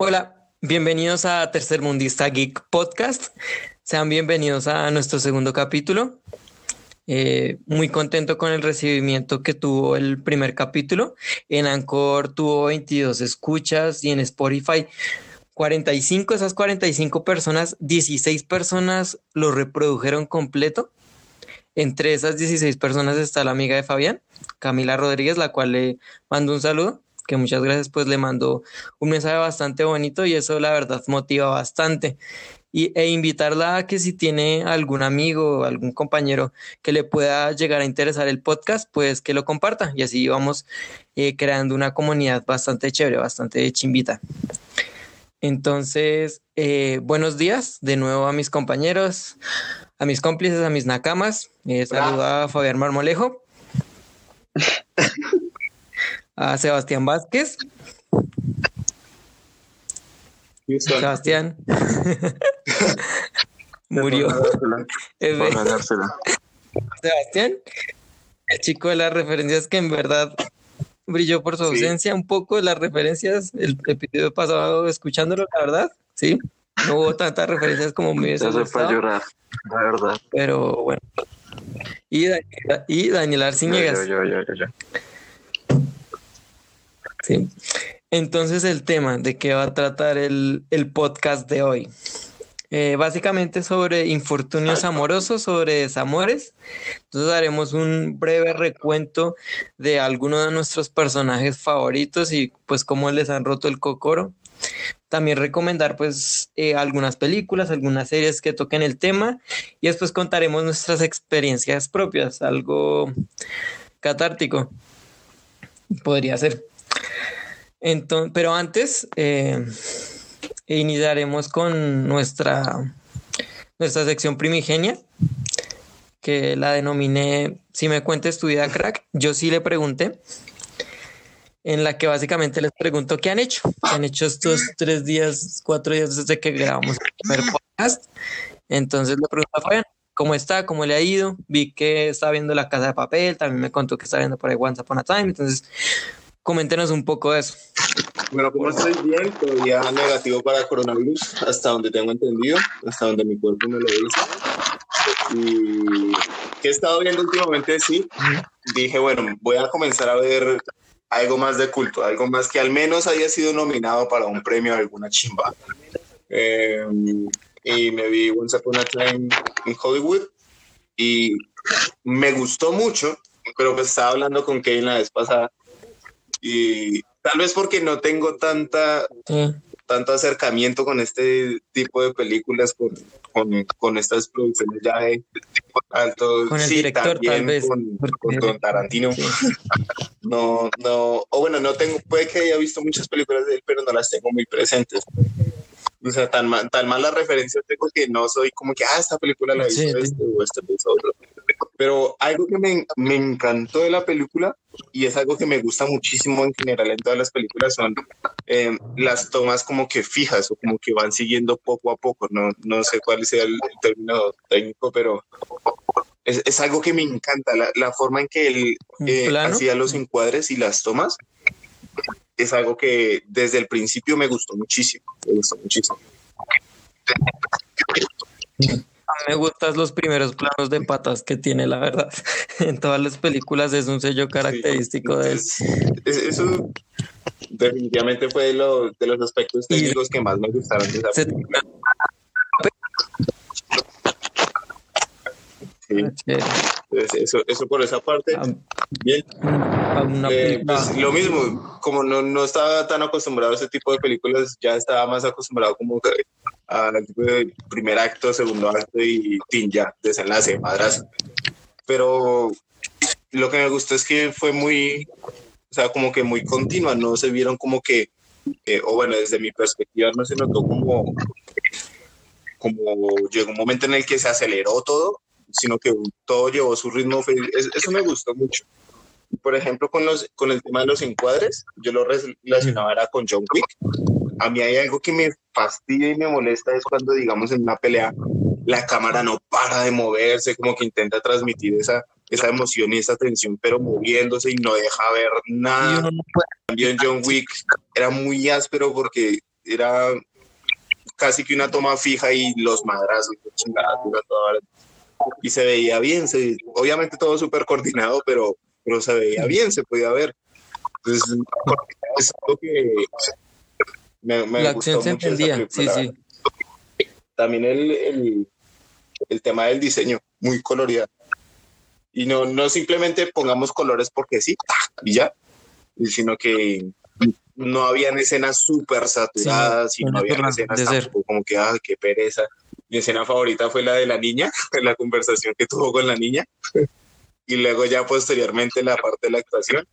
Hola, bienvenidos a Tercer Mundista Geek Podcast. Sean bienvenidos a nuestro segundo capítulo. Eh, muy contento con el recibimiento que tuvo el primer capítulo. En Anchor tuvo 22 escuchas y en Spotify 45. Esas 45 personas, 16 personas lo reprodujeron completo. Entre esas 16 personas está la amiga de Fabián, Camila Rodríguez, la cual le mando un saludo que muchas gracias, pues le mandó un mensaje bastante bonito y eso la verdad motiva bastante. Y, e invitarla a que si tiene algún amigo o algún compañero que le pueda llegar a interesar el podcast, pues que lo comparta y así vamos eh, creando una comunidad bastante chévere, bastante chimbita. Entonces, eh, buenos días de nuevo a mis compañeros, a mis cómplices, a mis nakamas. Eh, saluda a Fabián Marmolejo. a Sebastián Vázquez. Sebastián. Murió. Sebastián, el chico de las referencias que en verdad brilló por su ausencia un poco de las referencias el episodio pasado escuchándolo, la verdad, sí. No hubo tantas referencias como me hubiese gustado. llorar, la verdad. Pero bueno. Y Daniel, y Daniel Arciniegas. Yo, yo, yo, Sí. Entonces el tema de qué va a tratar el, podcast de hoy. Eh, básicamente sobre infortunios amorosos, sobre desamores. Entonces haremos un breve recuento de algunos de nuestros personajes favoritos y pues cómo les han roto el cocoro. También recomendar pues eh, algunas películas, algunas series que toquen el tema y después contaremos nuestras experiencias propias, algo catártico. Podría ser. Entonces, pero antes eh, iniciaremos con nuestra, nuestra sección primigenia, que la denominé Si me cuentes tu vida, crack. Yo sí le pregunté, en la que básicamente les pregunto qué han hecho. ¿Qué han hecho estos tres días, cuatro días desde que grabamos el podcast? Entonces le pregunto a ¿cómo está? ¿Cómo le ha ido? Vi que está viendo La Casa de Papel, también me contó que está viendo por ahí Once Upon a Time. Entonces, Coméntenos un poco de eso. Bueno, como estoy bien, todavía negativo para coronavirus, hasta donde tengo entendido, hasta donde mi cuerpo me lo dice. Y que he estado viendo últimamente, sí, dije, bueno, voy a comenzar a ver algo más de culto, algo más que al menos haya sido nominado para un premio de alguna chimba. Em, y me vi Once Upon a Time en Hollywood y me gustó mucho, pero pues estaba hablando con Kevin la vez pasada y tal vez porque no tengo tanta, tanto acercamiento con este tipo de películas, con, con, con estas producciones ya de tipo alto. Con el director, tal vez. Con, Don Tarantino. no, no, o bueno, no tengo, puede que haya visto muchas películas de él, pero no las tengo muy presentes. O sea, tan mal, tan malas referencias tengo que no soy como que, ah, esta película la he visto este o este otro. Pero algo que me, me, encantó de la película y es algo que me gusta muchísimo en general en todas las películas son em, las tomas como que fijas o como que van siguiendo poco a poco. No, no sé cuál sea el, término técnico, pero es, es, algo que me encanta. La, la forma en que él eh, hacía los encuadres y las tomas es algo que desde el principio me gustó muchísimo. Me gustó muchísimo. A mí me gustan los primeros planos de patas que tiene, la verdad. En todas las películas es un sello característico de él. Eso definitivamente fue de, de los aspectos técnicos que más me gustaron de esa película. Eso, eso por esa parte. Bien. Eh, pues, lo mismo, como no, no estaba tan acostumbrado a ese tipo de películas, ya estaba más acostumbrado como al tipo de primer acto, segundo acto y fin, ya, desenlace, madrazo. Pero lo que me gustó es que fue muy, o sea, como que muy continua, no se vieron como que, eh, o bueno, desde mi perspectiva no se notó como, como llegó un momento en el que se aceleró todo sino que todo llevó su ritmo. Eso me gustó mucho. Por ejemplo, con, los, con el tema de los encuadres, yo lo relacionaba era con John Wick. A mí hay algo que me fastidia y me molesta, es cuando, digamos, en una pelea, la cámara no para de moverse, como que intenta transmitir esa, esa emoción y esa tensión, pero moviéndose y no deja ver nada. También John Wick era muy áspero porque era casi que una toma fija y los madrazos, y se veía bien, se, obviamente todo súper coordinado, pero, pero se veía bien, se podía ver. Entonces, es algo que me, me La acción se entendía, sí, sí. También el, el, el tema del diseño, muy colorido. Y no, no simplemente pongamos colores porque sí, y ya, sino que no habían escenas súper saturadas y no habían escenas tampoco como que, ah, qué pereza. Mi escena favorita fue la de la niña, la conversación que tuvo con la niña. y luego ya posteriormente la parte de la actuación.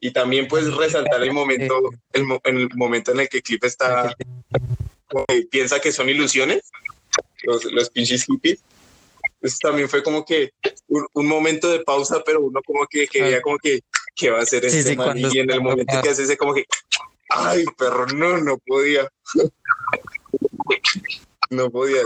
Y también pues resaltar el momento, el, el momento en el que Cliff está, piensa que son ilusiones, los, los pinches hippies. Eso también fue como que un, momento de pausa, pero uno como que quería como que, ¿qué va a hacer este man? Y en el momento que hace ese como que, ay, pero no, no podía. No podía.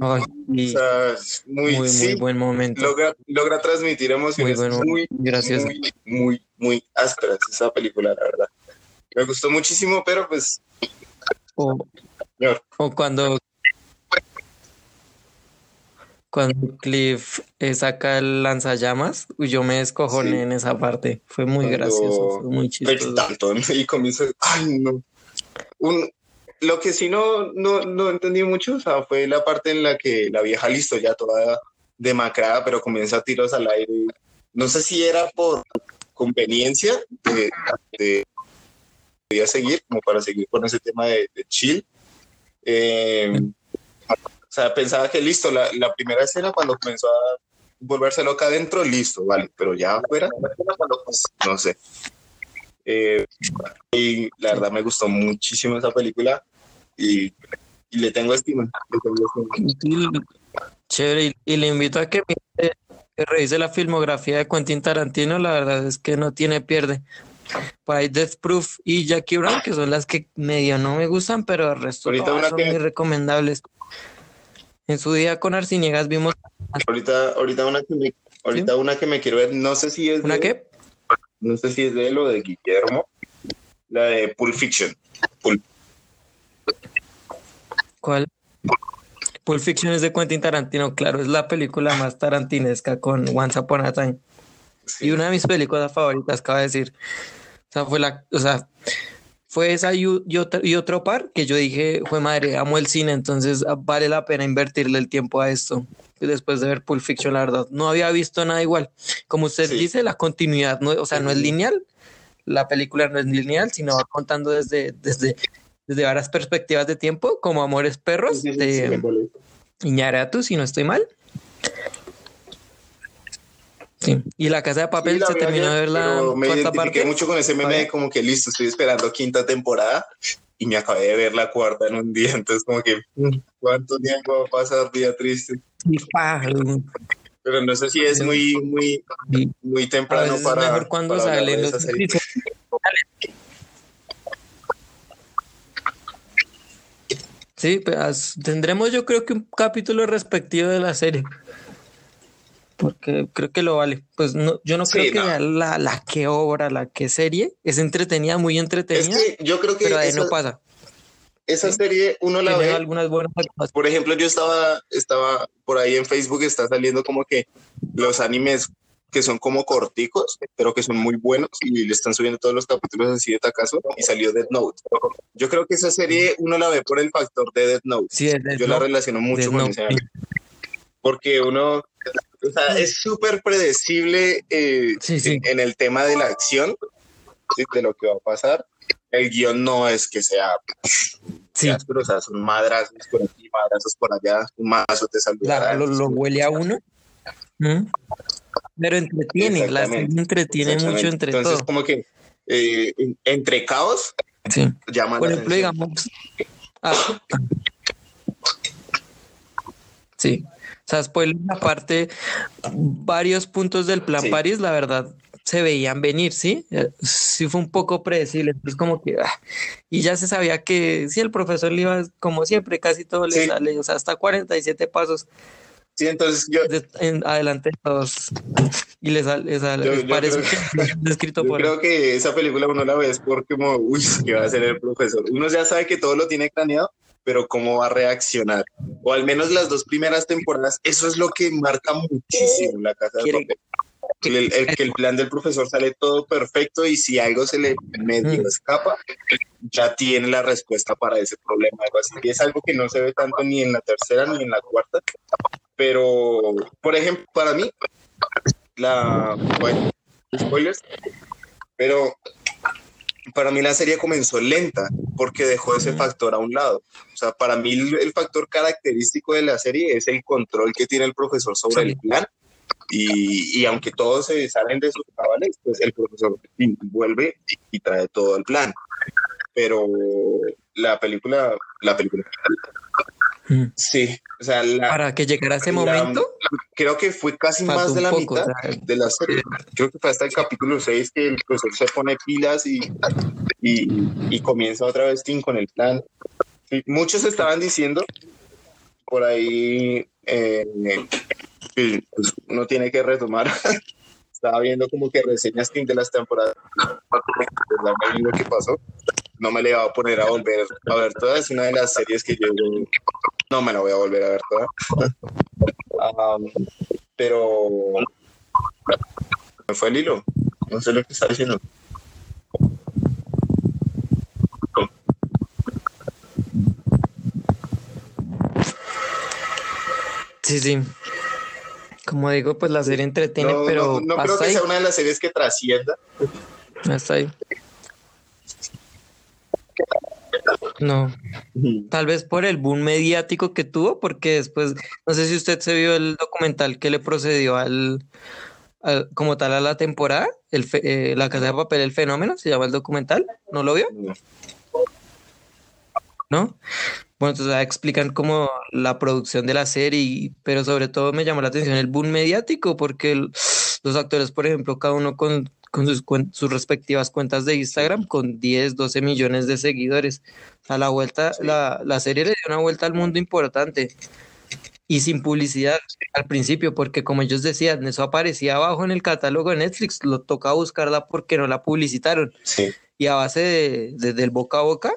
o sea, muy, muy, buen momento. Logra, logra transmitir emociones muy, Gracias. muy, muy, muy ásperas esa película, la verdad. Me gustó muchísimo, pero pues... O, o cuando cuando Cliff eh, saca el lanzallamas, yo me descojoné en esa parte. Fue muy gracioso, fue muy chistoso. Tanto, y comienza, ay no. Lo que sí no, no, no entendí mucho, o sea, fue la parte en la que la vieja listo ya toda demacrada, pero comienza a tiros al aire. No sé si era por conveniencia de, de, seguir, como para seguir con ese tema de, chill. Eh, o sea, pensaba que listo, la, la primera escena cuando comenzó a volverse loca adentro, listo, vale, pero ya afuera, no sé. Eh, y la verdad me gustó muchísimo esa película y, y le tengo estima. Chévere, y, le invito a que, que revise la filmografía de Quentin Tarantino, la verdad es que no tiene pierde. Por ahí Death Proof y Jackie Brown, que son las que medio no me gustan, pero el resto son muy recomendables. En su día con Arciniegas vimos. Ahorita, ahorita una que me, ahorita una que me quiero ver, no sé si es ¿Una de, qué? No sé si es de él o de Guillermo. La de Pulp Fiction. ¿Cuál? Pulp Fiction es de Quentin Tarantino, claro, es la película más tarantinesca con Once Upon a Time. Y una de mis películas favoritas, acaba de decir. O sea, fue la, o sea, fue esa y, otro, par que yo dije, fue madre, amo el cine, entonces ah, vale la pena invertirle el tiempo a esto. Después de ver Pulp Fiction, la verdad, no había visto nada igual. Como usted dice, la continuidad, no, o sea, no es lineal, la película no es lineal, sino va contando desde, desde, desde varias perspectivas de tiempo, como Amores Perros, de Iñárritu, si no estoy mal. Sí. Y la casa de papel se terminó de ver la me identifiqué mucho con ese meme como que listo, estoy esperando quinta temporada y me acabé de ver la cuarta en un día, entonces como que ¿cuánto tiempo va a pasar día triste? Pero no sé si es muy muy muy temprano para mejor cuando salen los Sí, pues tendremos yo creo que un capítulo respectivo de la serie porque creo que lo vale. Pues no, yo no creo que La, la que obra, la que serie, es entretenida, muy entretenida. yo creo que pero ahí no pasa. Esa serie uno la ve. Algunas buenas Por ejemplo, yo estaba, estaba por ahí en Facebook, está saliendo como que los animes que son como corticos, pero que son muy buenos y le están subiendo todos los capítulos así de tacazo y salió Death Note. Yo creo que esa serie uno la ve por el factor de Death Note. Sí, Yo la relaciono mucho con ese anime. Porque uno, o sea, es súper predecible eh, En, el tema de la acción, de lo que va a pasar. El guion no es que sea, sí. pero, o sea, son madrazos por aquí, madrazos por allá, un mazo te saluda. Lo, huele a uno. Pero entretiene, la entretiene mucho entre Entonces, como que eh, entre caos, sí. Por ejemplo, digamos. Ah, sí. O sea, spoiler aparte, varios puntos del plan París, la verdad, se veían venir, ¿sí? Eh, sí fue un poco predecible, entonces como que... Ah, y ya se sabía que si el profesor le iba, como siempre, casi todo le sale, o sea, hasta 47 pasos. Sí, entonces yo. En, adelante todos. Y les, les, parece que, escrito yo creo que esa película uno la ve es porque, como, uy, ¿qué va a hacer el profesor? Uno ya sabe que todo lo tiene craneado, pero cómo va a reaccionar. O al menos las dos primeras temporadas, eso es lo que marca muchísimo la casa de papel. El, que el plan del profesor sale todo perfecto y si algo se le medio escapa, ya tiene la respuesta para ese problema. Y es algo que no se ve tanto ni en la tercera ni en la cuarta. Pero, por ejemplo, para mí, la. Bueno, spoilers. Pero para mí la serie comenzó lenta porque dejó ese factor a un lado. O sea, para mí el, factor característico de la serie es el control que tiene el profesor sobre el plan. Y, y, aunque todos se salen de sus cabales, pues el profesor vuelve y, trae todo el plan. Pero la película, la película, Sí, o sea, para que llegara ese momento, creo que fue casi más de la mitad de la serie. Creo que fue hasta el capítulo 6 que el profesor se pone pilas y, y, comienza otra vez con el plan. muchos estaban diciendo por ahí eh, que pues, uno tiene que retomar. Estaba viendo como que reseñas de las temporadas lo que pasó no me le iba a poner a volver a ver toda. Es una de las series que yo no me la voy a volver a ver toda. pero me fue el hilo. No sé lo que está diciendo. Sí, sí. Como digo, pues la serie entretiene, pero. No, creo que sea una de las series que trascienda. Hasta ahí. No, tal vez por el boom mediático que tuvo, porque después, no sé si usted se vio el documental que le procedió al, como tal a la temporada, el eh, La Casa de Papel, el fenómeno, se llama el documental, ¿no lo vio? ¿No? Bueno, entonces explican como la producción de la serie, pero sobre todo me llamó la atención el boom mediático, porque los actores, por ejemplo, cada uno con con sus, sus respectivas cuentas de Instagram con 10, 12 millones de seguidores. A la vuelta, la, la serie le dio una vuelta al mundo importante y sin publicidad al principio, porque como ellos decían, eso aparecía abajo en el catálogo de Netflix, lo toca buscarla porque no la publicitaron. Sí. Y a base de, de, del boca a boca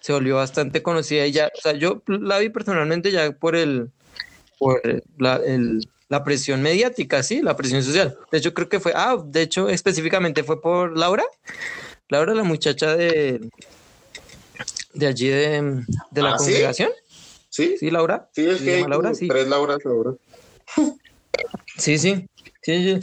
se volvió bastante conocida y ya, o sea, yo la vi personalmente ya por el, por la, el, la presión mediática, sí, la presión social. De hecho, creo que fue, ah, de hecho, específicamente fue por Laura. Laura, la muchacha de, de allí de, de la ¿Ah, congregación. ¿sí? ¿Sí? Laura. Sí, es que Laura, sí. tres Laura, Laura. Sí, sí. Sí,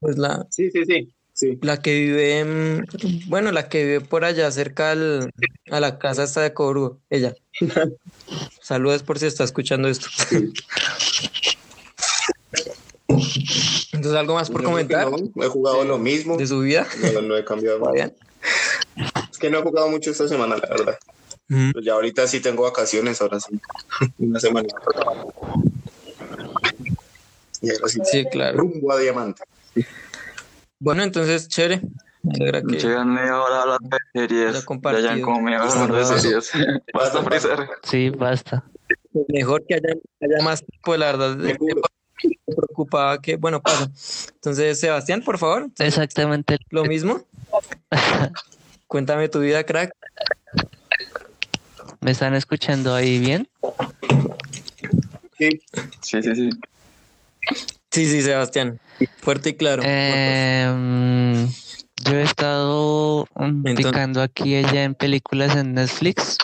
Pues la. Sí, sí, sí. Sí. La que vive, bueno, la que vive por allá cerca al, a la casa esta de Corugo, ella. Saludos por si está escuchando esto. Entonces, ¿algo más por comentar? he jugado lo mismo. ¿De su vida? No, he cambiado. Es que no he jugado mucho esta semana, la verdad. Pues ya ahorita sí tengo vacaciones, ahora sí. Una semana. Y ahora sí. Sí, claro. Rumbo a diamante. Bueno, entonces, chévere. Me alegra que. ahora a las series. Ya, ya como me de series. basta, Freezer. Sí, basta. Mejor que haya, haya más tiempo, la verdad. Me preocupaba que, bueno, pasa. Entonces, Sebastián, por favor. Exactamente. Lo mismo. Cuéntame tu vida, crack. ¿Me están escuchando ahí bien? Sí, sí, sí. Sí, sí, Sebastián. Fuerte y claro. Eh, yo he estado picando aquí ella en películas en Netflix.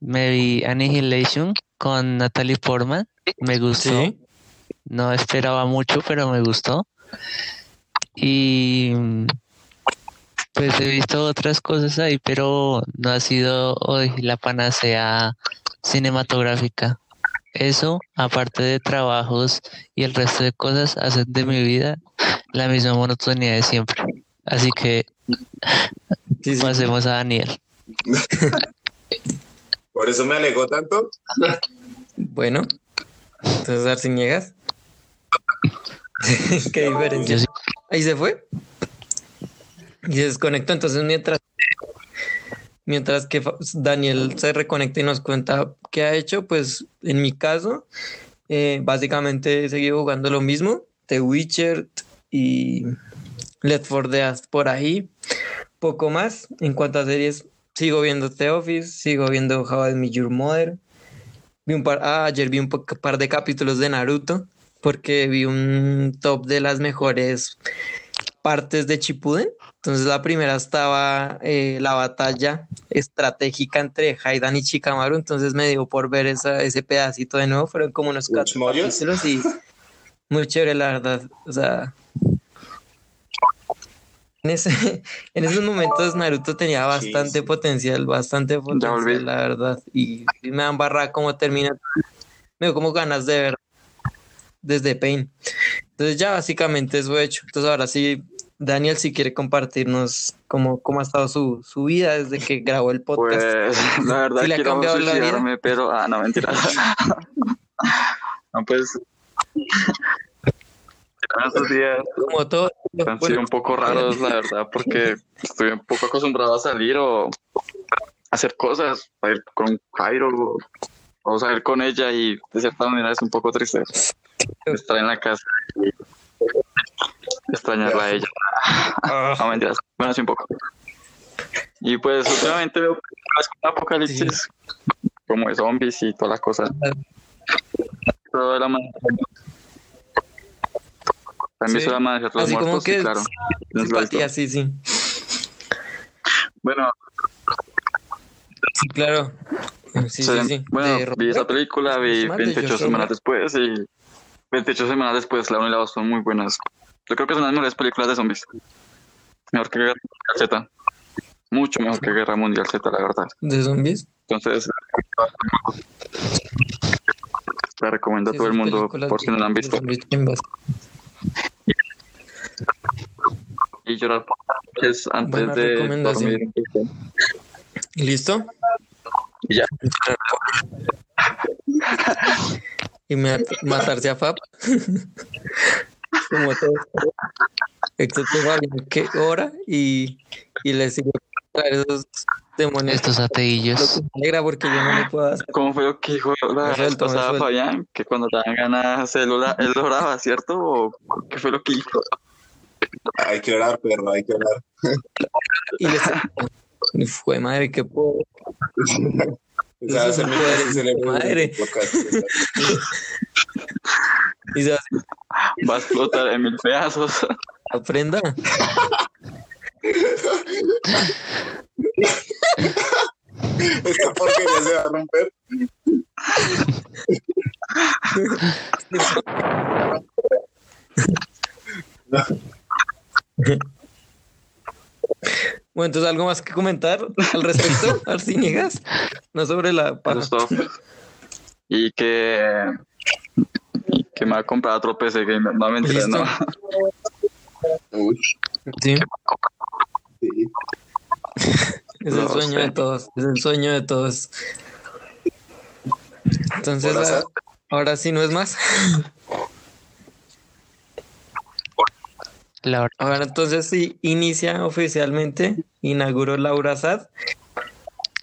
Me vi Annihilation con Natalie Portman. Me gustó. No esperaba mucho, pero me gustó. Y pues he visto otras cosas ahí, pero no ha sido hoy la panacea cinematográfica. Eso, aparte de trabajos y el resto de cosas, hacen de mi vida la misma monotonía de siempre. Así que pasemos a Daniel. Por eso me alegó tanto. Bueno, entonces Arciniegas. Qué diferencia. Ahí se fue. Y se desconectó. Entonces, mientras mientras que Daniel se reconecta y nos cuenta qué ha hecho, pues en mi caso, eh, básicamente he seguido jugando lo mismo, The Witcher y Let's For Dead por ahí, poco más. En cuanto a series, sigo viendo The Office, sigo viendo How I Met Your Mother. Vi un par, ah, ayer vi un par de capítulos de Naruto porque vi un top de las mejores partes de Chipuden. Entonces la primera estaba eh, la batalla estratégica entre Haidan y Chikamaru, entonces me dio por ver esa, ese pedacito de nuevo, fueron como unos cuatro capítulos y muy chévere la verdad, o sea... En, ese, en esos momentos Naruto tenía bastante potencial, bastante potencial, la verdad. Y, me dan barra cómo termina. Me dio como ganas de ver desde Pain. Entonces ya básicamente eso he hecho. Entonces ahora sí Daniel, si quiere compartirnos cómo, cómo ha estado su, su vida desde que grabó el podcast. Pues, la verdad, ¿Sí quiero suicidarme, pero... Ah, no, mentira. no, pues... Estos días como todo, han sido un poco raros, la verdad, porque estoy un poco acostumbrado a salir o hacer cosas, a ir con Jairo o, salir con ella y de cierta manera es un poco triste estar en la casa y extrañarla a ella. Ah. No, mentiras. Bueno, sí un poco. Y pues últimamente veo películas con apocalipsis, como de zombies y todas las cosas. Todo de la mano. También se llama de otros Así muertos, como que sí, claro. Simpatía, sí, sí. Bueno. Sí, claro. Sí, sí, sí. Bueno, vi esa película, vi 28 semanas después y 28 semanas después, la 1 y la 2 son muy buenas. Yo creo que son las mejores películas de zombies. Mejor que Guerra Mundial Z. Mucho mejor que Guerra Mundial Z, la verdad. ¿De zombies? Entonces, la recomiendo a todo el mundo por si no la han visto. Y llorar por es antes de dormir. ¿Listo? Y ya. y matarse a Fab. como todo. Excepto Fabián, que ora y, y le sigue a esos demonios. Estos ateillos. Me alegra porque yo no me puedo hacer. ¿Cómo fue lo que dijo la suelto, pasada Fabián? Que cuando te dan ganas él, él oraba, ¿cierto? ¿O qué fue lo que dijo? Hay que orar, perro, hay que orar. y le fue madre, se me madre. Y se Va a explotar en mil pedazos. Aprenda. Esta porquería se va a romper. Bueno, entonces algo más que comentar al respecto, Arciniegas, no sobre la paja. Y que que me va a comprar otro PC gamer. No mentira, no. Sí. Es el sueño de todos. Es el sueño de todos. Entonces, ahora, ahora sí no es más. Ahora entonces sí inicia oficialmente, inauguró Laura Sad.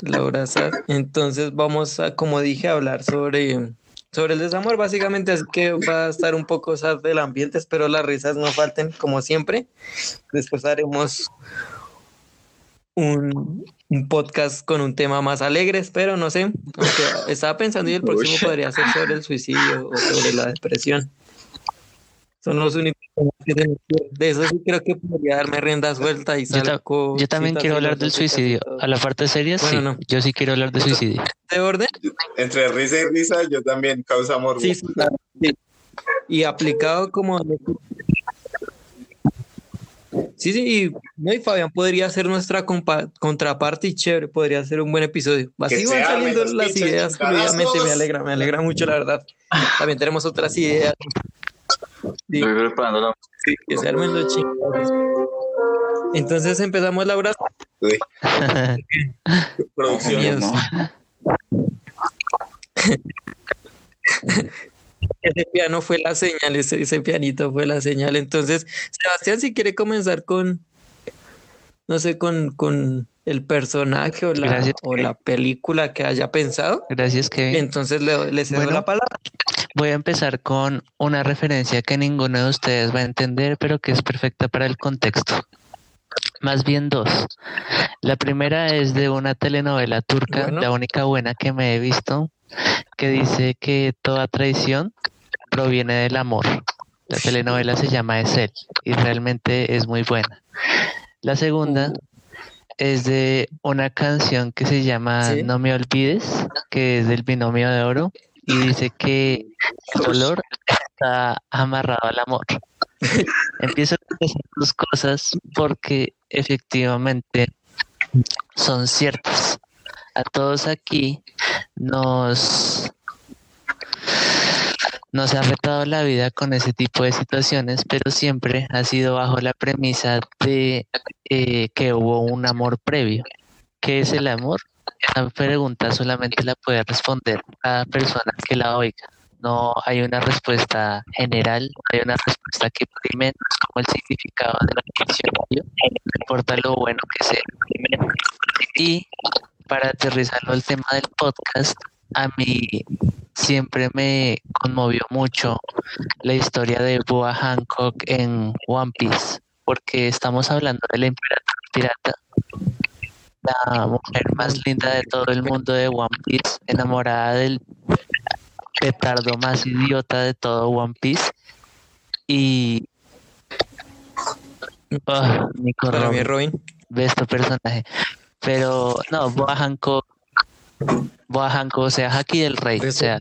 Laura Sad. Entonces vamos a, como dije, a hablar sobre sobre el desamor, básicamente, es que va a estar un poco sad del ambiente, espero las risas no falten, como siempre. Después haremos un, podcast con un tema más alegre, espero, no sé. estaba pensando y el próximo podría ser sobre el suicidio o sobre la depresión. Son los únicos de eso sí creo que podría darme rienda suelta y salgo. Yo, también quiero hablar del suicidio. A la parte seria, sí. Yo sí quiero hablar de suicidio. ¿De orden? Entre risa y risa, yo también causa amor. Sí, Y aplicado como. Sí, sí, no, y Fabián podría ser nuestra contraparte y chévere, podría ser un buen episodio. Así van saliendo las ideas, obviamente me alegra, me alegra mucho, la verdad. También tenemos otras ideas Sí. Estoy preparando la sí, que se armen los chingados. Entonces empezamos la hora. Sí. Producción. ese piano fue la señal, ese, ese, pianito fue la señal. Entonces, Sebastián, si quiere comenzar con, no sé, con, con el personaje o la, o la película que haya pensado. Gracias, Kevin. Entonces le, le cedo la palabra. Voy a empezar con una referencia que ninguno de ustedes va a entender, pero que es perfecta para el contexto. Más bien dos. La primera es de una telenovela turca, la única buena que me he visto, que dice que toda traición proviene del amor. La telenovela se llama Esel y realmente es muy buena. La segunda es de una canción que se llama No me olvides, que es del binomio de oro y dice que el dolor está amarrado al amor. Empiezo a decir dos cosas porque efectivamente son ciertas. A todos aquí nos nos ha retado la vida con ese tipo de situaciones, pero siempre ha sido bajo la premisa de eh, que hubo un amor previo. ¿Qué es el amor? Esa pregunta solamente la puede responder cada persona que la oiga. No hay una respuesta general, no hay una respuesta que prime, como el significado de la diccionario, no importa lo bueno que sea. Y para aterrizarlo al tema del podcast, a mí siempre me conmovió mucho la historia de Boa Hancock en One Piece, porque estamos hablando de la emperatriz pirata la mujer más linda de todo el mundo de One Piece, enamorada del petardo más idiota de todo One Piece. Y. Oh, Para mí, Robin. Ve este personaje. Pero no, Boa Hancock. Boa o sea, Haki del Rey. O sea,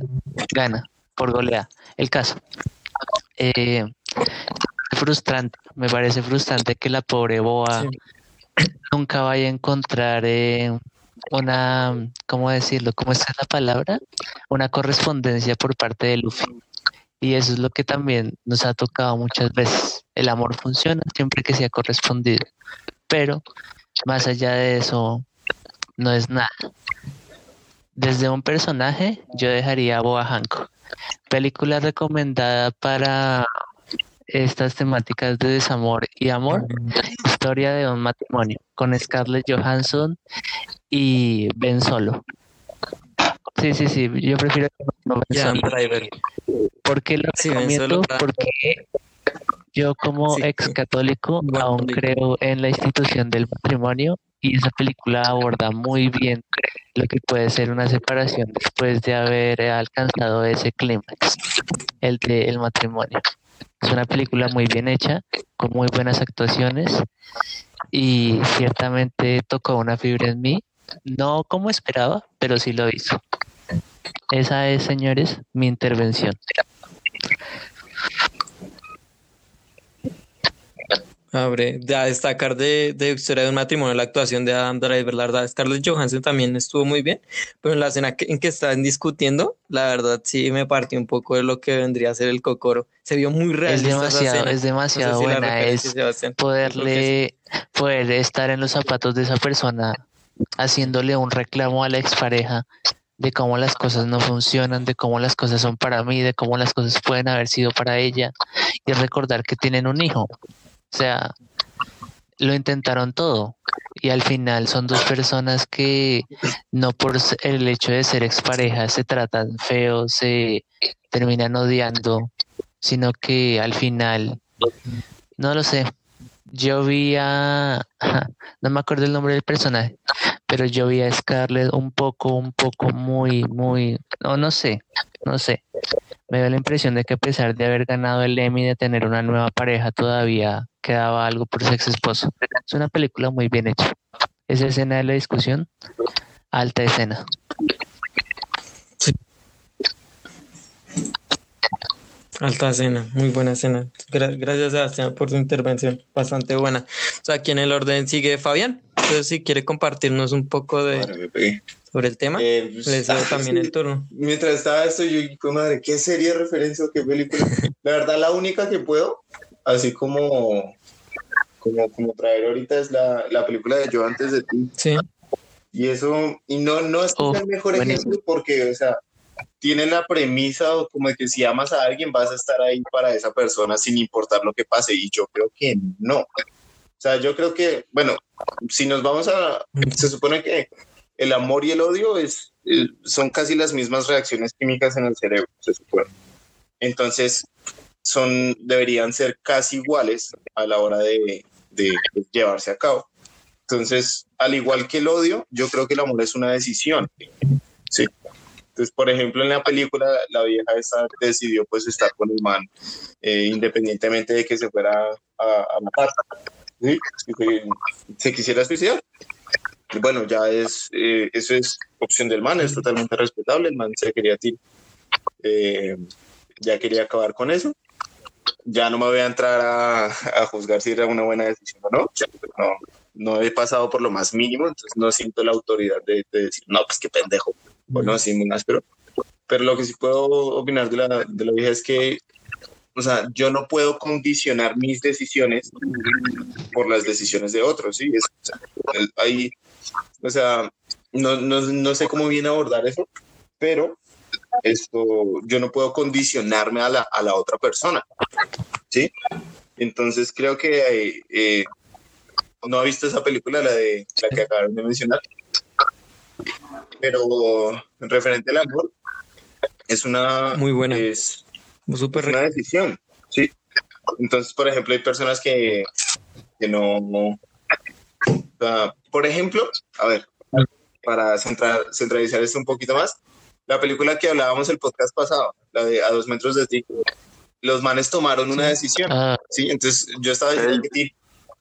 gana por goleada. El caso. Eh, frustrante, me parece frustrante que la pobre Boa nunca vaya a encontrar eh, una, ¿cómo decirlo? ¿Cómo está la palabra? Una correspondencia por parte de Luffy. Y eso es lo que también nos ha tocado muchas veces. El amor funciona siempre que sea correspondido. Pero más allá de eso, no es nada. Desde un personaje, yo dejaría a Boa Hancock. Película recomendada para estas temáticas de desamor y amor, historia de un matrimonio con Scarlett Johansson y Ben Solo. Sí, sí, sí, yo prefiero no Ben Solo. ¿Por qué lo recomiendo? Porque yo como ex católico aún creo en la institución del matrimonio y esa película aborda muy bien lo que puede ser una separación después de haber alcanzado ese clímax, el de el matrimonio. Es una película muy bien hecha, con muy buenas actuaciones y ciertamente tocó una fibra en mí, no como esperaba, pero sí lo hizo. Esa es, señores, mi intervención. Abre, a destacar de, de Historia de un matrimonio la actuación de Adam Driver, la verdad, Scarlett Johansson también estuvo muy bien, pero en la escena en que están discutiendo, la verdad sí me partió un poco de lo que vendría a ser el cocoro. Se vio muy real. Es demasiado, es demasiado buena, es poderle, poder estar en los zapatos de esa persona haciéndole un reclamo a la expareja de cómo las cosas no funcionan, de cómo las cosas son para mí, de cómo las cosas pueden haber sido para ella y recordar que tienen un hijo. O sea, lo intentaron todo y al final son dos personas que no por el hecho de ser exparejas se tratan feos, se terminan odiando, sino que al final, no lo sé, yo vi a, no me acuerdo el nombre del personaje, pero yo vi a Scarlett un poco, un poco muy, muy, no, no sé, no sé. Me da la impresión de que a pesar de haber ganado el Emmy de tener una nueva pareja, todavía quedaba algo por su ex esposo. Es una película muy bien hecha. Esa escena de la discusión, alta escena. Alta escena, muy buena escena. Gracias Sebastián por su intervención, bastante buena. O sea, aquí en el orden sigue Fabián. Entonces, si quiere compartirnos un poco de sobre el tema, eh, pues, les doy ah, también el turno. Mientras estaba esto, yo fue madre, ¿qué serie de referencia o qué película? la verdad, la única que puedo, así como, como, como traer ahorita es la, la película de Yo antes de ti. Sí. Y eso, y no, no es el mejor ejemplo porque, o sea, tiene la premisa como de que si amas a alguien vas a estar ahí para esa persona sin importar lo que pase y yo creo que no. O sea, yo creo que, bueno, si nos vamos a, se supone que el amor y el odio es, eh, son casi las mismas reacciones químicas en el cerebro, se supone. Entonces, son, deberían ser casi iguales a la hora de, de llevarse a cabo. Entonces, al igual que el odio, yo creo que el amor es una decisión. Sí. Entonces, por ejemplo, en la película, la vieja esa decidió pues estar con el man, eh, independientemente de que se fuera a, a matar. ¿Sí? Se, quisiera suicidar. bueno, ya es, eh, eso es opción del man, es totalmente respetable. El man se quería tirar. Eh, ya quería acabar con eso. Ya no me voy a entrar a, a juzgar si era una buena decisión o no. No, no he pasado por lo más mínimo, entonces no siento la autoridad de, decir, no, pues qué pendejo, o no, así muy pero, pero lo que sí puedo opinar de la, de la vieja es que, o sea, yo no puedo condicionar mis decisiones por las decisiones de otros, ¿sí? Es, ahí, o sea, no, no, no sé cómo bien abordar eso, pero esto, yo no puedo condicionarme a la, a la otra persona, ¿sí? Entonces creo que eh, no ha visto esa película, la de la que acabaron de mencionar. Pero referente al amor, es una muy buena. Es, una decisión. Sí. Entonces, por ejemplo, hay personas que, que no. por ejemplo, a ver, para centrar, centralizar esto un poquito más, la película que hablábamos el podcast pasado, la de A dos metros de ti, los manes tomaron una decisión. Ah. Sí, entonces yo estaba diciendo que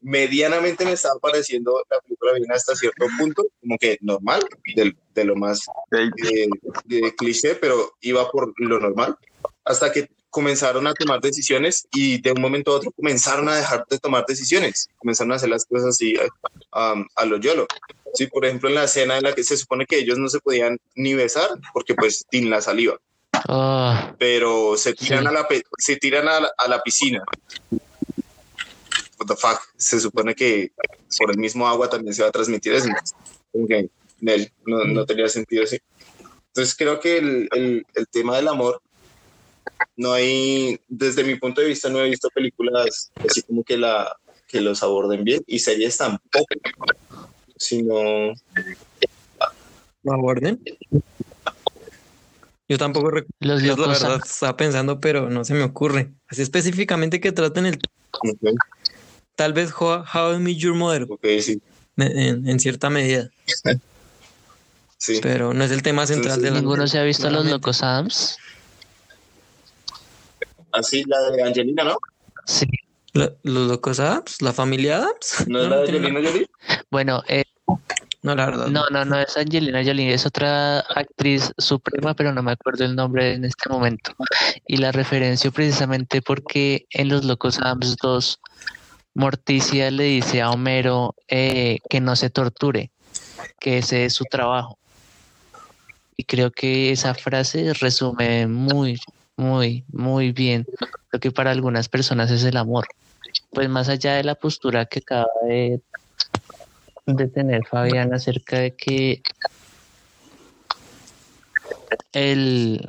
medianamente me estaba pareciendo la película bien hasta cierto punto, como que normal, de, de lo más eh, de cliché, pero iba por lo normal, hasta que comenzaron a tomar decisiones y de un momento a otro comenzaron a dejar de tomar decisiones, comenzaron a hacer las cosas así a lo yolo. Sí, por ejemplo, en la escena en la que se supone que ellos no se podían ni besar porque pues tienen la saliva. Ah. pero se tiran, a, la, se tiran a la piscina what the fuck, se supone que por el mismo agua también se va a transmitir eso. no, no, tenía sentido así. Entonces creo que el, el, el, tema del amor, no hay, desde mi punto de vista, no he visto películas así como que, la, que los aborden bien y series tampoco, sino... ¿Lo aborden? Yo tampoco recuerdo. Los la verdad estaba pensando, pero no se me ocurre. Así específicamente que traten el... Tal vez How, How I Met Your Mother. sí. En, cierta medida. sí. Pero no es el tema central de la ¿Ninguno se ha visto Los Locos Adams? Así, la de Angelina, ¿no? Sí. ¿Los Locos Adams? ¿La familia Adams? ¿No, es la de Angelina Jolie? Bueno, eh, no, la verdad. No, no, no es Angelina Jolie, es otra actriz suprema, pero no me acuerdo el nombre en este momento. Y la referencio precisamente porque en Los Locos Adams 2 Morticia le dice a Homero eh, que no se torture, que ese es su trabajo. Y creo que esa frase resume muy, muy, muy bien lo que para algunas personas es el amor. Pues más allá de la postura que acaba de, de tener Fabián acerca de que el,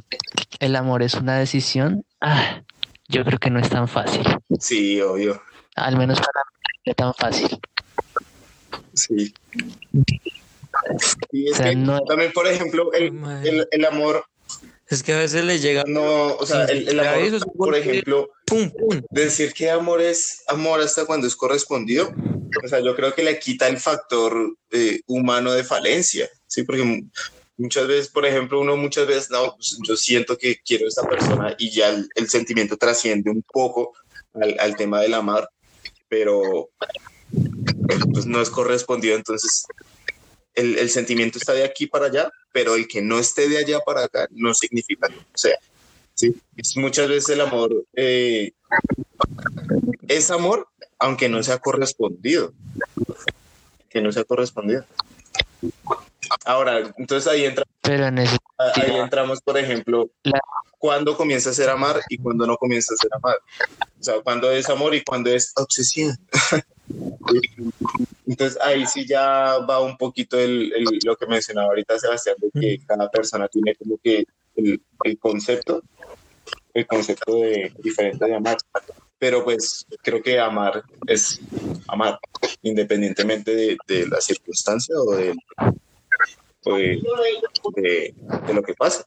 el amor es una decisión, ah, yo creo que no es tan fácil. Sí, obvio. Al menos para mí no es tan fácil. Sí. Y es que también, por ejemplo, el, el, amor. Es que a veces le llega. No, o sea, el, amor, por ejemplo, pum, pum. decir que amor es amor hasta cuando es correspondido. O sea, yo creo que le quita el factor eh, humano de falencia, ¿sí? Porque muchas veces, por ejemplo, uno muchas veces, no, pues, yo siento que quiero a esta persona y ya el, sentimiento trasciende un poco al, al tema del amar pero pues no es correspondido, entonces el, el, sentimiento está de aquí para allá, pero el que no esté de allá para acá no significa, o sea, sí, es muchas veces el amor eh, es amor, aunque no sea correspondido, que no sea correspondido. Ahora, entonces ahí entra, pero ahí entramos, por ejemplo, cuando comienza a ser amar y cuando no comienza a ser amar. O sea, cuando es amor y cuando es obsesión. Entonces ahí sí ya va un poquito el, lo que mencionaba ahorita Sebastián, de que cada persona tiene como que el, concepto, el concepto de diferente de amar. pero pues creo que amar es amar, independientemente de, de la circunstancia o de, de, lo que pasa.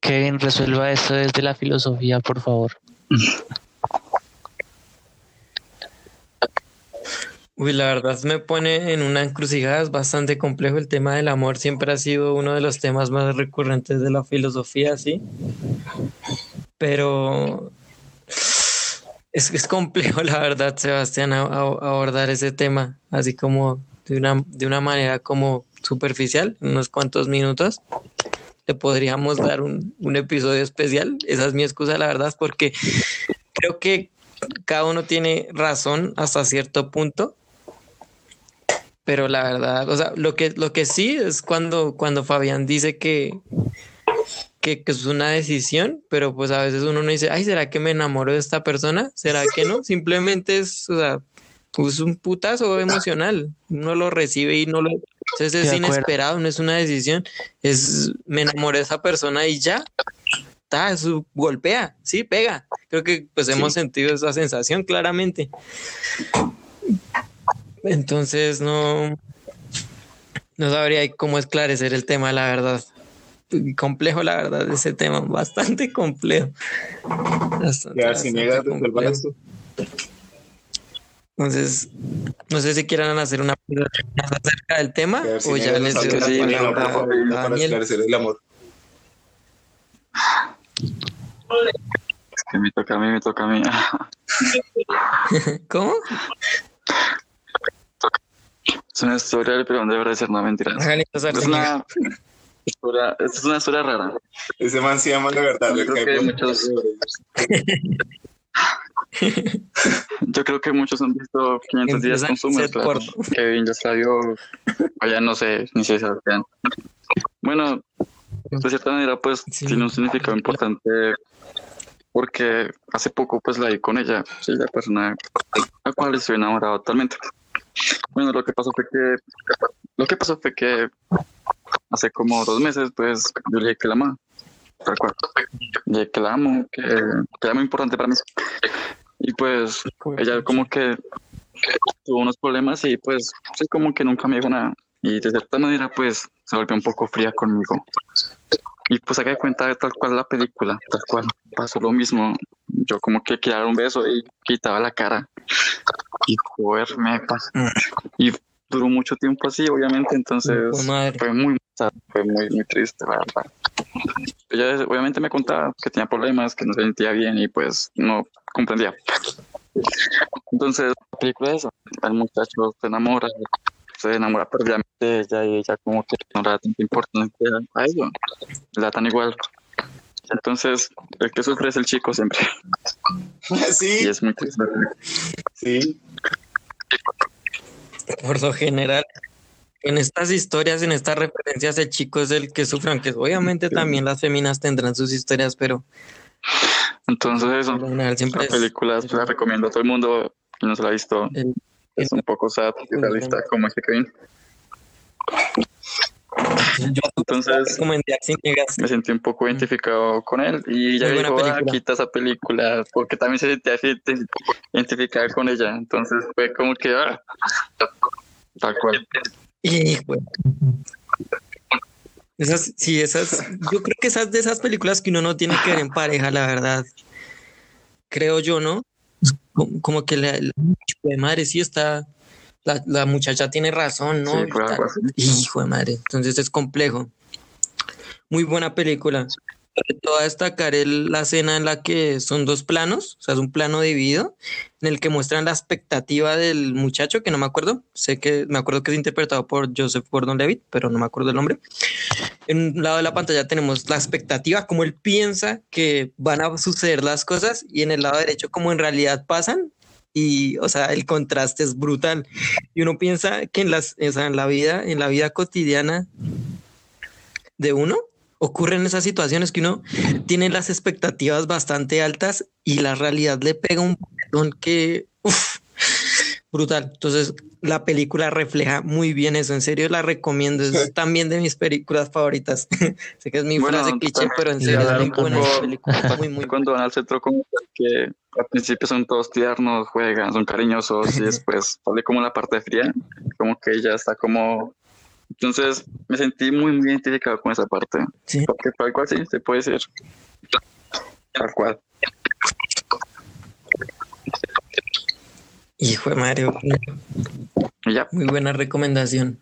Kevin, resuelva eso desde la filosofía, por favor. Uy, la verdad me pone en una encrucijada, es bastante complejo. El tema del amor siempre ha sido uno de los temas más recurrentes de la filosofía, sí. Pero es, es complejo, la verdad, Sebastián, abordar ese tema, así como de una, de una manera como superficial, unos cuantos minutos. Le podríamos dar un, un episodio especial. Esa es mi excusa, la verdad, porque creo que cada uno tiene razón hasta cierto punto pero la verdad, o sea, lo que, lo que sí es cuando, cuando Fabián dice que, que, es una decisión, pero pues a veces uno no dice, ay, ¿será que me enamoro de esta persona? ¿Será que no? Simplemente es, o sea, es un putazo emocional. Uno lo recibe y no lo... Entonces es inesperado, no es una decisión. Es, me enamoré de esa persona y ya. Está, eso golpea, sí, pega. Creo que pues hemos sentido esa sensación claramente. Entonces no, no sabría cómo esclarecer el tema, la verdad. Complejo, la verdad, ese tema, bastante complejo. Entonces, no sé si quieran hacer una pregunta acerca del tema o ya les doy para esclarecer el amor. Es que me toca a mí, me toca a mí. ¿Cómo? Es una historia, pero no debe ser una mentira. Es una historia, es una historia rara. Ese man se llama la verdad. Yo creo que muchos... Yo creo que muchos han visto 500 días con Summer, claro. Kevin ya salió, allá no sé, ni si se sabían. Bueno, de cierta manera, pues tiene un significado importante porque hace poco pues la vi con ella, sí, la persona a la cual estoy enamorado totalmente. Bueno, lo que pasó fue que lo que pasó fue que hace como dos meses, pues yo le dije que la amo, le dije que la amo, que, que era muy importante para mí. Y pues ella como que tuvo unos problemas y pues sí, como que nunca me dijo nada. Y de cierta manera, pues se volvió un poco fría conmigo. Y pues hay que cuenta de tal cual la película, tal cual pasó lo mismo. Yo como que quería dar un beso y quitaba la cara. Y joder, me pasó. Y duró mucho tiempo así, obviamente, entonces fue muy, fue muy, muy triste, la verdad. Ella obviamente me contaba que tenía problemas, que no se sentía bien y pues no comprendía. Entonces, la película es eso, el muchacho se enamora, se enamora perdidamente de ella y ella como que no le da tanta importancia a ello, le da tan igual. Entonces, el que sufre es el chico siempre. Sí. Y es muy triste. Sí. Por lo general, en estas historias, en estas referencias, el chico es el que sufre, aunque obviamente también las feminas tendrán sus historias, pero... Entonces eso, siempre películas la recomiendo a todo el mundo que no se la ha visto es un poco sad y realista como ese Kevin. Entonces me sentí un poco identificado con él y ya dijo, ah, quita esa película porque también se sentía identificada con ella. Entonces fue como que, ah, tal cual. Y bueno. Esas, sí, esas, yo creo que esas de esas películas que uno no tiene que ver en pareja, la verdad. Creo yo, ¿no? como, que la, de madre sí está, la, muchacha tiene razón, ¿no? hijo de madre, entonces es complejo. Muy buena película. Te voy a destacar la escena en la que son dos planos, o sea, es un plano dividido, en el que muestran la expectativa del muchacho, que no me acuerdo, sé que me acuerdo que es interpretado por Joseph Gordon Levitt, pero no me acuerdo el nombre. En un lado de la pantalla tenemos la expectativa, como él piensa que van a suceder las cosas, y en el lado derecho, como en realidad pasan, y o sea el contraste es brutal y uno piensa que en las en la vida en la vida cotidiana de uno ocurren esas situaciones que uno tiene las expectativas bastante altas y la realidad le pega un botón que brutal. Entonces, la película refleja muy bien eso. En serio, la recomiendo. Es también de mis películas favoritas. sé que es mi frase cliché, pero en serio es muy buena película. Muy, muy Cuando van al centro que al principio son todos tiernos, juegan, son cariñosos y después sale como la parte fría, como que ella está como... Entonces me sentí muy, muy identificado con esa parte. Sí. Porque tal cual sí, se puede decir. Tal cual. Hijo de Mario. Ya. Muy buena recomendación.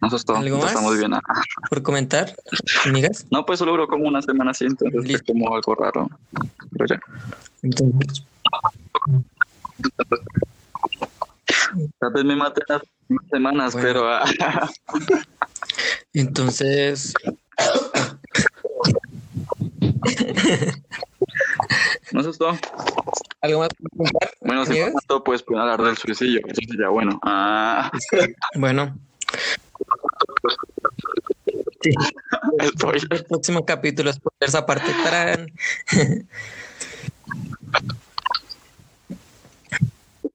No, eso es todo. ¿Algo más? Estamos bien. ¿Por comentar, amigas? No, pues solo duró como una semana así, entonces es como algo raro. Pero ya. Entonces. Tal vez me maten las semanas, pero. Ah. entonces. no, es todo. ¿Algo más? Bueno, si no, pues pueden hablar del suicidio. Eso sería bueno. Ah. Bueno. Sí. El próximo capítulo es por esa parte.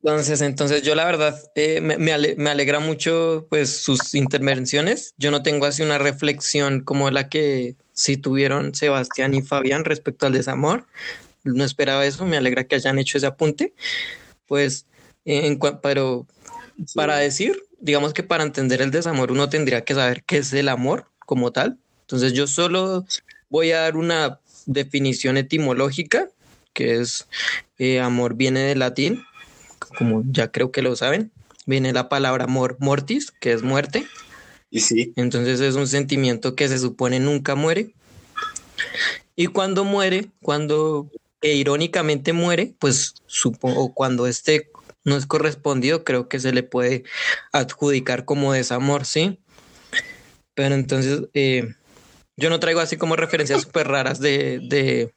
Entonces, entonces yo la verdad eh, me, me, alegra mucho pues sus intervenciones. Yo no tengo así una reflexión como la que sí tuvieron Sebastián y Fabián respecto al desamor no esperaba eso, me alegra que hayan hecho ese apunte. Pues, en, pero para decir, digamos que para entender el desamor uno tendría que saber qué es el amor como tal. Entonces yo solo voy a dar una definición etimológica, que es eh, amor viene del latín, como ya creo que lo saben, viene la palabra amor mortis, que es muerte. Y sí. Entonces es un sentimiento que se supone nunca muere. Y cuando muere, cuando e irónicamente muere, pues supongo cuando este no es correspondido, creo que se le puede adjudicar como desamor, ¿sí? Pero entonces, eh, yo no traigo así como referencias súper raras de, de,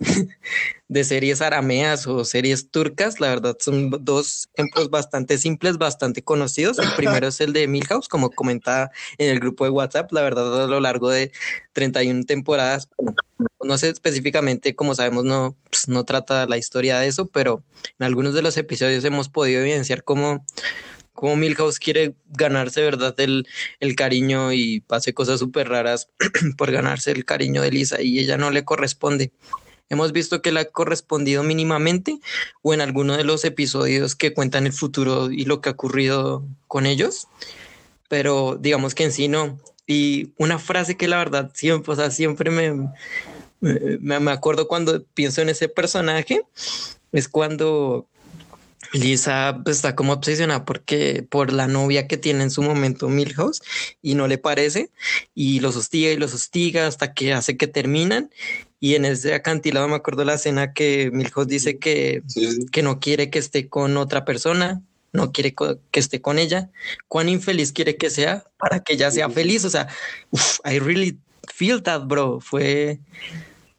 de, series arameas o series turcas. La verdad son dos ejemplos bastante simples, bastante conocidos. El primero es el de Milhouse, como comentaba en el grupo de WhatsApp. La verdad, a lo largo de 31 temporadas, no sé específicamente, como sabemos, no, pues, no trata la historia de eso, pero en algunos de los episodios hemos podido evidenciar cómo como Milhouse quiere ganarse, ¿verdad? El, el cariño y hace cosas súper raras por ganarse el cariño de Lisa y ella no le corresponde. Hemos visto que le ha correspondido mínimamente o en alguno de los episodios que cuentan el futuro y lo que ha ocurrido con ellos, pero digamos que en sí no. Y una frase que la verdad siempre, o sea, siempre me, me, me acuerdo cuando pienso en ese personaje, es cuando Lisa pues, está como obsesionada porque por la novia que tiene en su momento Milhouse y no le parece y los hostiga y los hostiga hasta que hace que terminan y en ese acantilado me acuerdo la escena que Milhouse dice que, que no quiere que esté con otra persona, no quiere que esté con ella, cuán infeliz quiere que sea para que ella sea feliz, o sea, I really feel that bro, fue,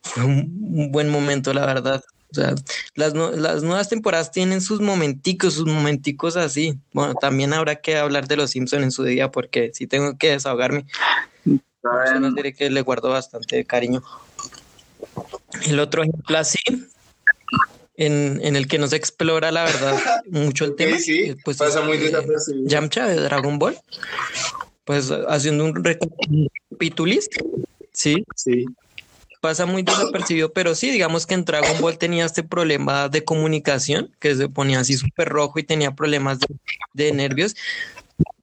fue un buen momento la verdad. O sea, las, las nuevas temporadas tienen sus momenticos, sus momenticos así. Bueno, también habrá que hablar de los Simpsons en su día porque si tengo que desahogarme. No diré que le guardo bastante cariño. El otro ejemplo así, en, en, el que no se explora la verdad mucho el tema. Sí, pues, pasa muy desapercibido. Yamcha de Dragon Ball. Pues haciendo un recapitulist. Sí. Sí pasa muy desapercibido, pero sí, digamos que en Dragon Ball tenía este problema de comunicación, que se ponía así súper rojo y tenía problemas de, nervios.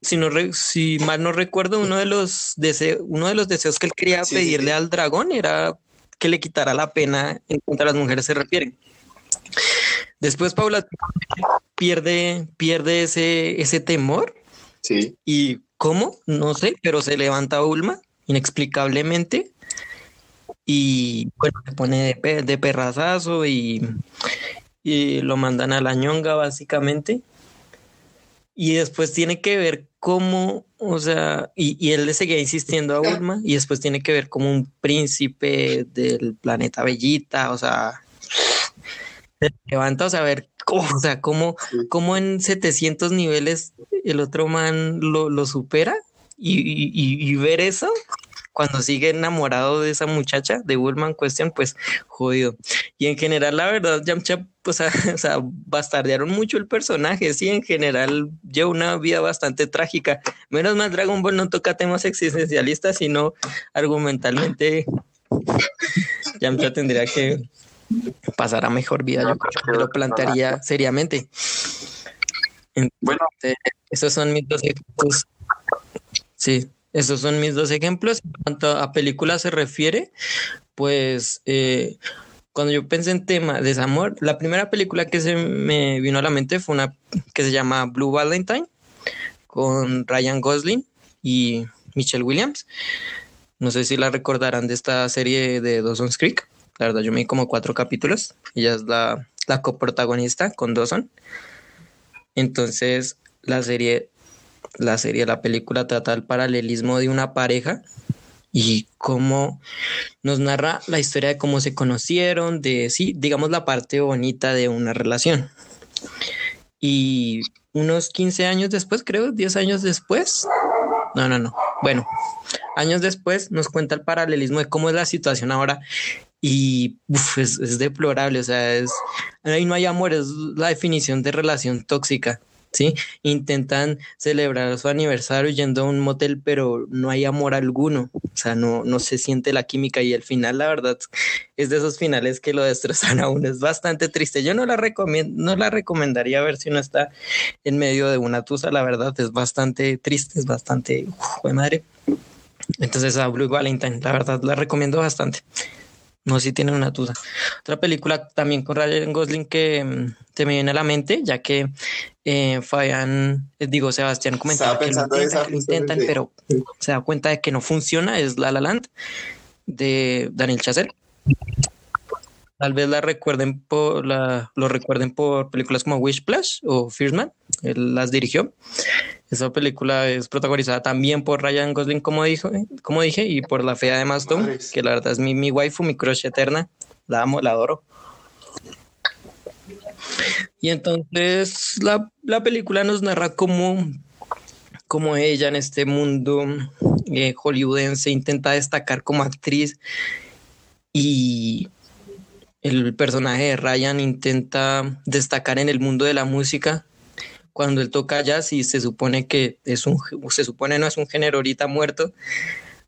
Si, no si mal no recuerdo, uno de los, deseos, uno de los deseos que él quería pedirle al dragón era que le quitara la pena en cuanto a las mujeres se refieren. Después Paula pierde, pierde ese, ese temor. Sí. ¿Y cómo? No sé, pero se levanta Ulma inexplicablemente y bueno, se pone de, perrazazo y, y lo mandan a la ñonga básicamente. Y después tiene que ver cómo, o sea, y, y, él le seguía insistiendo a Ulma y después tiene que ver como un príncipe del planeta Bellita, o sea, se levanta a saber cómo, o sea, cómo, cómo en 700 niveles el otro man lo, lo supera y, y, y ver eso cuando sigue enamorado de esa muchacha, de Bulma en cuestión, pues jodido. Y en general, la verdad, Yamcha, pues, o sea, bastardearon mucho el personaje, sí, en general lleva una vida bastante trágica. Menos mal Dragon Ball no toca temas existencialistas, sino argumentalmente Yamcha tendría que pasar a mejor vida, yo creo, lo plantearía seriamente. bueno, esos son mis dos ejemplos. Sí, esos son mis dos ejemplos. En cuanto a película se refiere, pues eh, cuando yo pensé en tema de desamor, la primera película que se me vino a la mente fue una que se llama Blue Valentine con Ryan Gosling y Michelle Williams. No sé si la recordarán de esta serie de Dawson's Creek. La verdad, yo me vi como cuatro capítulos. Ella es la, la coprotagonista con Dawson. Entonces, la serie, la serie, la película trata el paralelismo de una pareja y cómo nos narra la historia de cómo se conocieron, de sí, digamos la parte bonita de una relación. Y unos 15 años después, creo, 10 años después, no, no, no. Bueno, años después nos cuenta el paralelismo de cómo es la situación ahora y es, deplorable, o sea, es, ahí no hay amor, es la definición de relación tóxica, ¿sí? Intentan celebrar su aniversario yendo a un motel, pero no hay amor alguno, o sea, no, no se siente la química y el final, la verdad, es de esos finales que lo destrozan a uno, es bastante triste, yo no la recomiendo, no la recomendaría ver si uno está en medio de una tusa, la verdad, es bastante triste, es bastante, uf, madre. Entonces a Blue Valentine, la verdad, la recomiendo bastante. No si tienen una duda. Otra película también con Ryan Gosling que mm, te me viene a la mente, ya que eh, Fabián, eh, digo, Sebastián comentaba que lo, intentan, pero se da cuenta de que no funciona, es La La Land de Daniel Chazelle. Tal vez la recuerden por la, lo recuerden por películas como Wish Plus o First Man. Él las dirigió. Esa película es protagonizada también por Ryan Gosling, como, dijo, como dije, y por la fea de Maston, que la verdad es mi, mi waifu, mi crush eterna. La amo, la adoro. Y entonces la, la película nos narra cómo, cómo ella en este mundo eh, hollywoodense intenta destacar como actriz y el personaje de Ryan intenta destacar en el mundo de la música cuando él toca jazz y se supone que es un, se supone no es un género ahorita muerto,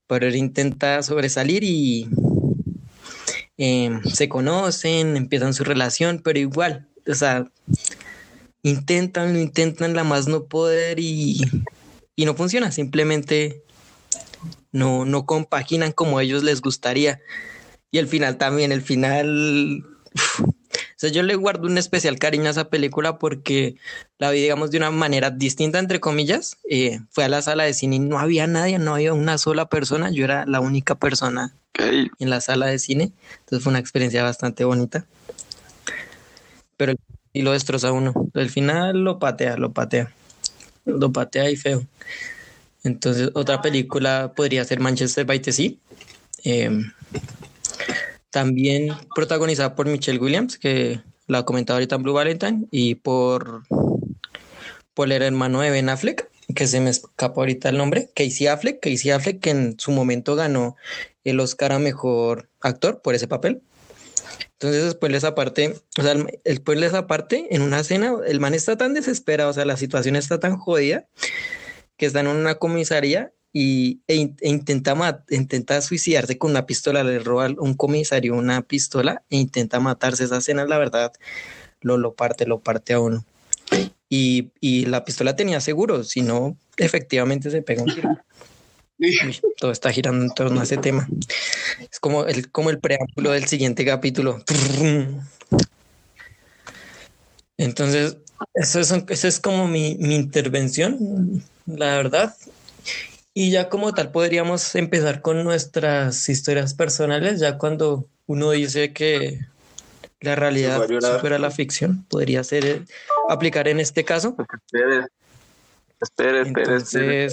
pero él intenta sobresalir y em, se conocen, empiezan su relación, pero igual, o sea, intentan, lo intentan la más no poder y, y no funciona, simplemente no, no compaginan como a ellos les gustaría. Y el final también, el final sea, yo le guardo un especial cariño a esa película porque la vi, digamos, de una manera distinta, entre comillas. Eh, fue a la sala de cine y no había nadie, no había una sola persona. Yo era la única persona en la sala de cine. Entonces fue una experiencia bastante bonita. Pero y lo destroza uno. Al final lo patea, lo patea. Lo patea y feo. Entonces, otra película podría ser Manchester by the Sea. Eh, también protagonizada por Michelle Williams, que la ha comentado ahorita Blue Valentine, y por, por el hermano de Ben Affleck, que se me escapa ahorita el nombre, Casey Affleck, Casey Affleck, que en su momento ganó el Oscar a Mejor Actor por ese papel. Entonces después de esa parte, o sea, después de esa parte, en una escena, el man está tan desesperado, o sea, la situación está tan jodida, que está en una comisaría y, e, e intenta, intenta suicidarse con una pistola, le roba a un comisario una pistola e intenta matarse. Esa escena, la verdad, lo, lo parte, lo parte a uno. Y, y la pistola tenía seguro, si no, efectivamente se pega un tiro. todo está girando en torno a ese tema. Es como el, como el preámbulo del siguiente capítulo. Entonces, eso es, eso es como mi, mi intervención, la verdad. Y ya como tal podríamos empezar con nuestras historias personales, ya cuando uno dice que la realidad supera la ficción, podría ser eh, aplicar en este caso. Espere, espere, espere.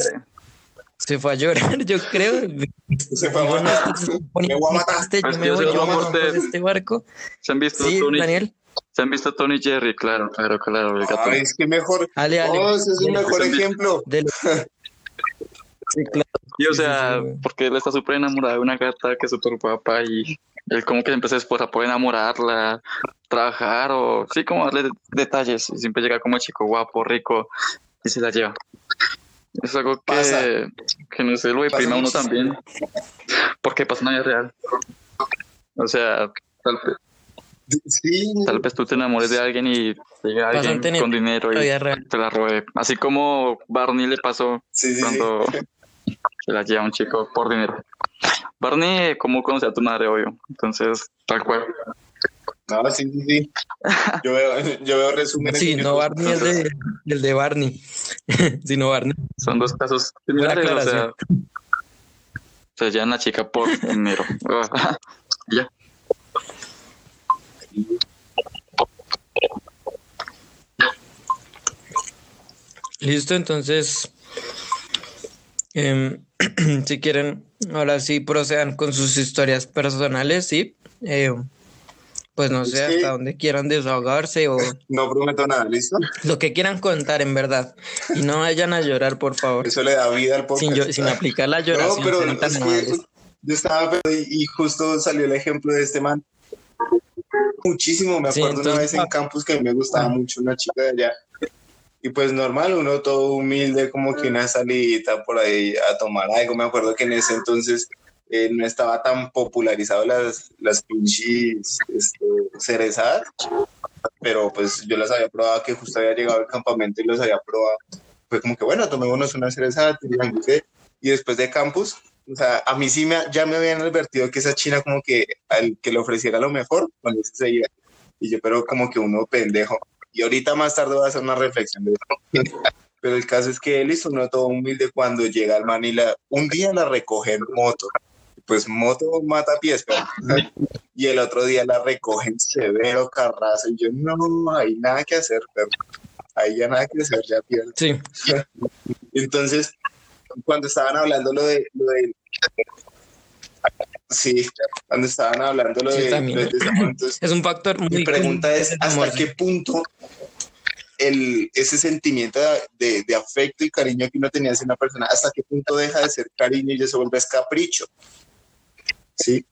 se fue a llorar, yo creo. Se fue a matar. Me voy a matar. Este, yo me voy, yo a este barco. ¿Se han visto sí, Tony, Daniel? Se han visto Tony Jerry, claro, claro, claro. es que mejor. Ale, ale, oh, ese es un mejor ejemplo. Sí, claro. Y o sea, porque él está súper enamorado de una gata que es súper guapa y él como que siempre se esposa por enamorarla, trabajar o sí, como darle detalles. Y siempre llega como chico guapo, rico y se la lleva. Es algo que, que no sé, lo deprime uno también. Porque pasa en la vida real. O sea, tal vez, tal vez tú te enamores de alguien y llega alguien con dinero y te la robe. Así como Barney le pasó cuando se la lleva un chico por dinero. Barney, ¿cómo conoce a tu madre, obvio? Entonces, tal cual. No, sí, sí, sí. Yo veo, yo veo resúmenes. Sí, no Barney es de, el de Barney, sino Barney. Son dos casos similares, o sea, se llevan la chica por dinero. ya. Listo, entonces, em, si quieren, ahora sí procedan con sus historias personales, ¿sí? Eh, pues no sé hasta dónde quieran desahogarse o... No prometo nada, ¿listo? Lo que quieran contar en verdad. Y no vayan a llorar, por favor. Eso le da vida al podcast. Sin, aplicar la lloración. No, pero es que yo estaba y justo salió el ejemplo de este man. Muchísimo, me acuerdo una vez en campus que me gustaba mucho una chica de allá. Y pues normal, uno todo humilde, como que una salidita por ahí a tomar algo. Me acuerdo que en ese entonces eh, no estaba tan popularizado las, las pinches este, cerezadas, pero pues yo las había probado, que justo había llegado al campamento y los había probado. Fue como que, bueno, tomémonos una cerezada, y después de campus, o sea, a mí sí me, ya me habían advertido que esa china como que al que le ofreciera lo mejor, cuando se iba. Y yo, pero como que uno pendejo. Y ahorita más tarde voy a hacer una reflexión de eso. Pero el caso es que él hizo uno todo humilde cuando llega al Manila. Un día la recoge en moto pues moto mata pies, y el otro día la recogen severo carrazo y yo no hay nada que hacer, pero ahí ya nada que hacer, ya pierde. Sí. Entonces, cuando estaban hablando lo de, lo de Sí, cuando estaban hablando lo de, es un factor muy Mi pregunta es hasta qué punto el, ese sentimiento de, de, afecto y cariño que uno tenía hacia una persona, hasta qué punto deja de ser cariño y ya se vuelve capricho. ¿sí?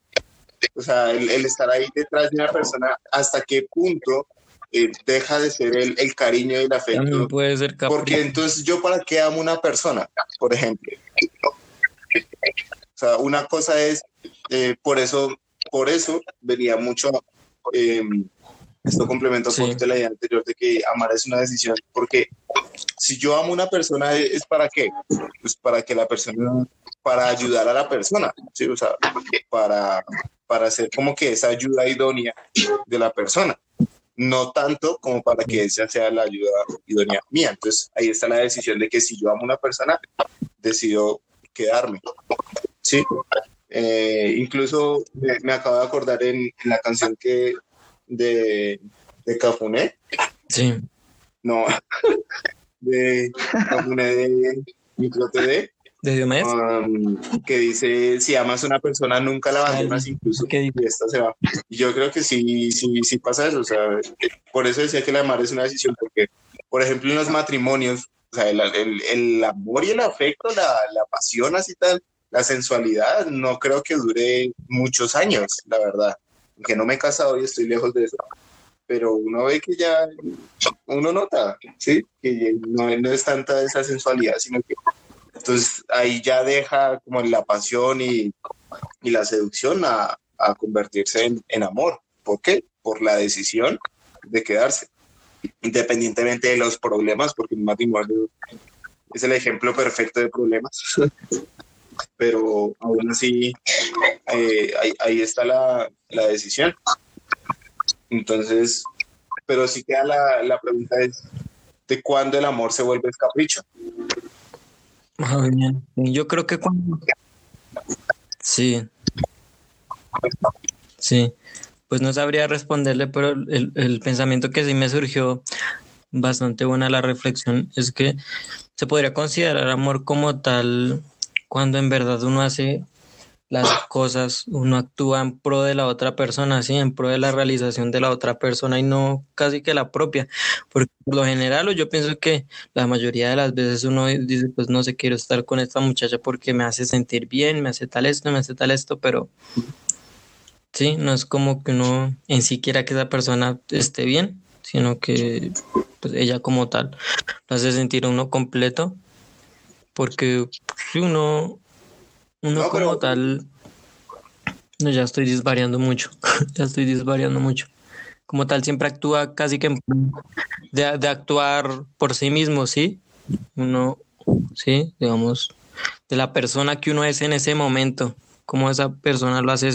O sea, el, estar ahí detrás de una persona, hasta qué punto eh, deja de ser el, el, cariño y el afecto. puede ser Porque entonces yo para qué amo una persona, por ejemplo. O sea, una cosa es, eh, por eso, por eso venía mucho, eh, esto complementa un poquito la idea anterior de que amar es una decisión, porque si yo amo a una persona, ¿es para qué? Pues para que la persona para ayudar a la persona, ¿sí? o sea, para, para hacer como que esa ayuda idónea de la persona, no tanto como para que esa sea la ayuda idónea mía. Entonces ahí está la decisión de que si yo amo a una persona, decido quedarme. Sí. Eh, incluso me, acabo de acordar en, la canción que de, de Cafuné. Sí. No, de Cafuné de Micro TV de um, que dice, si amas a una persona, nunca la abandonas, incluso que esta se va. Y yo creo que sí, sí, sí pasa eso. O sea, por eso decía que la amar es una decisión, porque, por ejemplo, en los matrimonios, o sea, el, el, amor y el afecto, la, la pasión así tal, la sensualidad, no creo que dure muchos años, la verdad. Aunque no me he casado y estoy lejos de eso pero uno ve que ya uno nota, ¿sí? Que no, es tanta esa sensualidad, sino que entonces ahí ya deja como la pasión y, la seducción a, convertirse en, amor. ¿Por qué? Por la decisión de quedarse, independientemente de los problemas, porque el matrimonio es el ejemplo perfecto de problemas. Pero aún así, eh, ahí, está la, decisión. Entonces, pero sí queda la, la pregunta es, ¿de cuándo el amor se vuelve capricho? Yo creo que cuando... Sí. Sí. Pues no sabría responderle, pero el, el pensamiento que sí me surgió bastante buena la reflexión es que se podría considerar amor como tal cuando en verdad uno hace las cosas, uno actúa en pro de la otra persona, sí, en pro de la realización de la otra persona y no casi que la propia. Porque por lo general, yo pienso que la mayoría de las veces uno dice, pues no sé, quiero estar con esta muchacha porque me hace sentir bien, me hace tal esto, me hace tal esto, pero sí, no es como que uno en sí quiera que esa persona esté bien, sino que pues, ella como tal lo hace sentir uno completo. Porque uno uno como tal. No, ya estoy disvariando mucho. ya estoy disvariando mucho. Como tal, siempre actúa casi que de, de actuar por sí mismo, ¿sí? Uno, sí, digamos, de la persona que uno es en ese momento, como esa persona lo hace,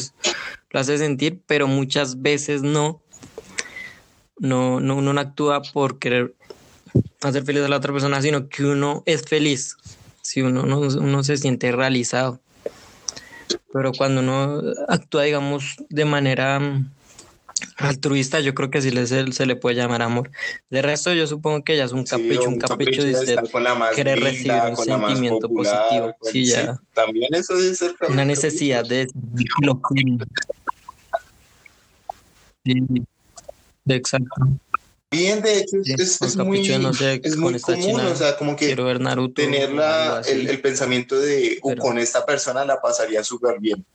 lo hace sentir, pero muchas veces no. No, no, uno no actúa por querer hacer feliz a la otra persona, sino que uno es feliz, si uno, uno, uno se siente realizado. Pero cuando uno actúa, digamos, de manera mm, altruista, yo creo que sí se, se le puede llamar amor. De resto, yo supongo que ya es un capricho, un, capricho, de usted querer recibir un sentimiento positivo. sí, ya. también eso es ser Una necesidad de Sí, exacto. Bien, de hecho, es, muy, es muy común, o sea, como que tener el, pensamiento de uh, con esta persona la pasaría súper bien.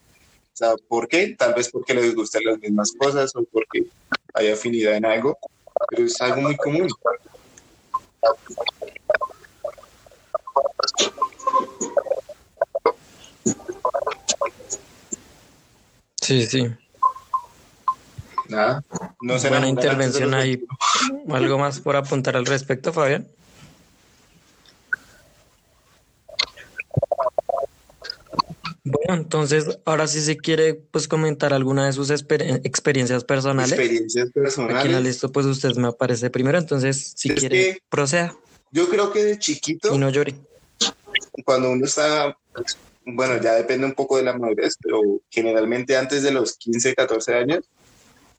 O sea, ¿por qué? Tal vez porque les gustan las mismas cosas o porque hay afinidad en algo, pero es algo muy común. Sí, sí. Nada. No será Buena intervención ahí. ¿Algo más por apuntar al respecto, Fabián? Bueno, entonces, ahora sí se quiere pues comentar alguna de sus experiencias personales. Experiencias personales. Aquí en la lista, pues usted me aparece primero, entonces si quiere, proceda. Yo creo que de chiquito. Y no llore. Cuando uno está, bueno, ya depende un poco de la madurez, pero generalmente antes de los 15, 14 años,